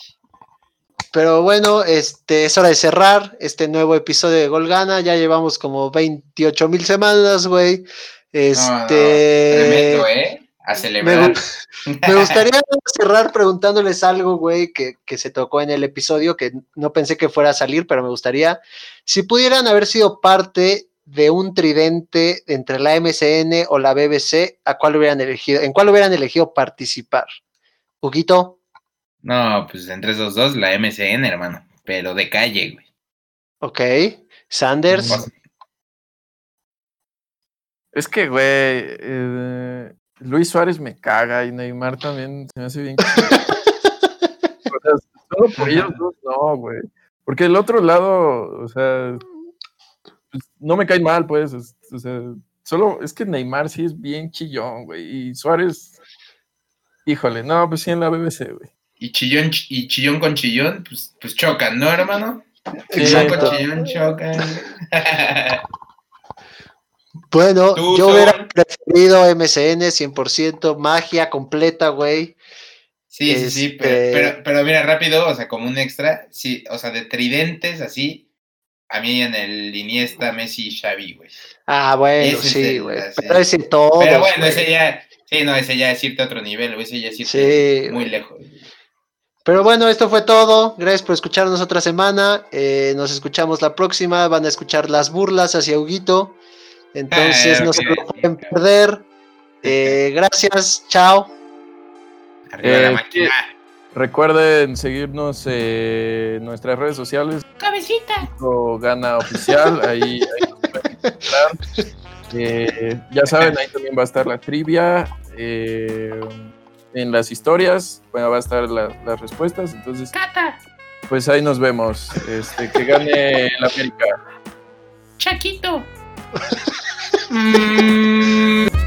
Pero bueno, este, es hora de cerrar este nuevo episodio de Golgana. Ya llevamos como 28 mil semanas, güey. No, no, Este. tremendo, ¿eh? A celebrar. Me gustaría cerrar preguntándoles algo, güey, que, que se tocó en el episodio, que no pensé que fuera a salir, pero me gustaría. Si pudieran haber sido parte de un tridente entre la MCN o la BBC, ¿a cuál hubieran elegido? ¿En cuál hubieran elegido participar? Huguito, No, pues entre esos dos, la MCN, hermano. Pero de calle, güey. ok. Sanders, Es que, güey, eh, Luis Suárez me caga y Neymar también se me hace bien. o sea, solo por ellos dos, no, güey. Porque el otro lado, o sea, pues, no me cae mal, pues. es- o sea, solo es que Neymar sí es bien chillón, güey. Y Suárez, híjole, no, pues sí en la BBC, güey. y chillón ch- y chillón con chillón, pues, pues chocan, ¿no, hermano? Sí, Chillón con chillón chocan. Bueno, Tú, yo hubiera preferido MCN 100%, magia completa, güey. Sí, sí, sí, Este- pero, pero, pero mira, rápido, o sea, como un extra, sí, o sea, de tridentes así, a mí en el Iniesta, Messi y Xavi, güey. Ah, bueno, Ese es sí, güey. así. Pero ese todo. Pero bueno, ese ya, sí, no, ese ya es irte a otro nivel, güey, ese ya es irte Sí, muy lejos. Pero bueno, esto fue todo. Gracias por escucharnos otra semana. Eh, nos escuchamos la próxima. Van a escuchar las burlas hacia Huguito. Entonces Ah, no se lo pueden perder. Eh, gracias. Chao. Arriba Eh, la máquina. Recuerden seguirnos en nuestras redes sociales. Cabecita. o Gana Oficial, ahí, ahí nos pueden encontrar. Eh, ya saben, ahí también va a estar la trivia. eh, en las historias bueno, va a estar la- las respuestas. Entonces, Cata. pues ahí nos vemos. Este, que gane el América. Chaquito. Mmm.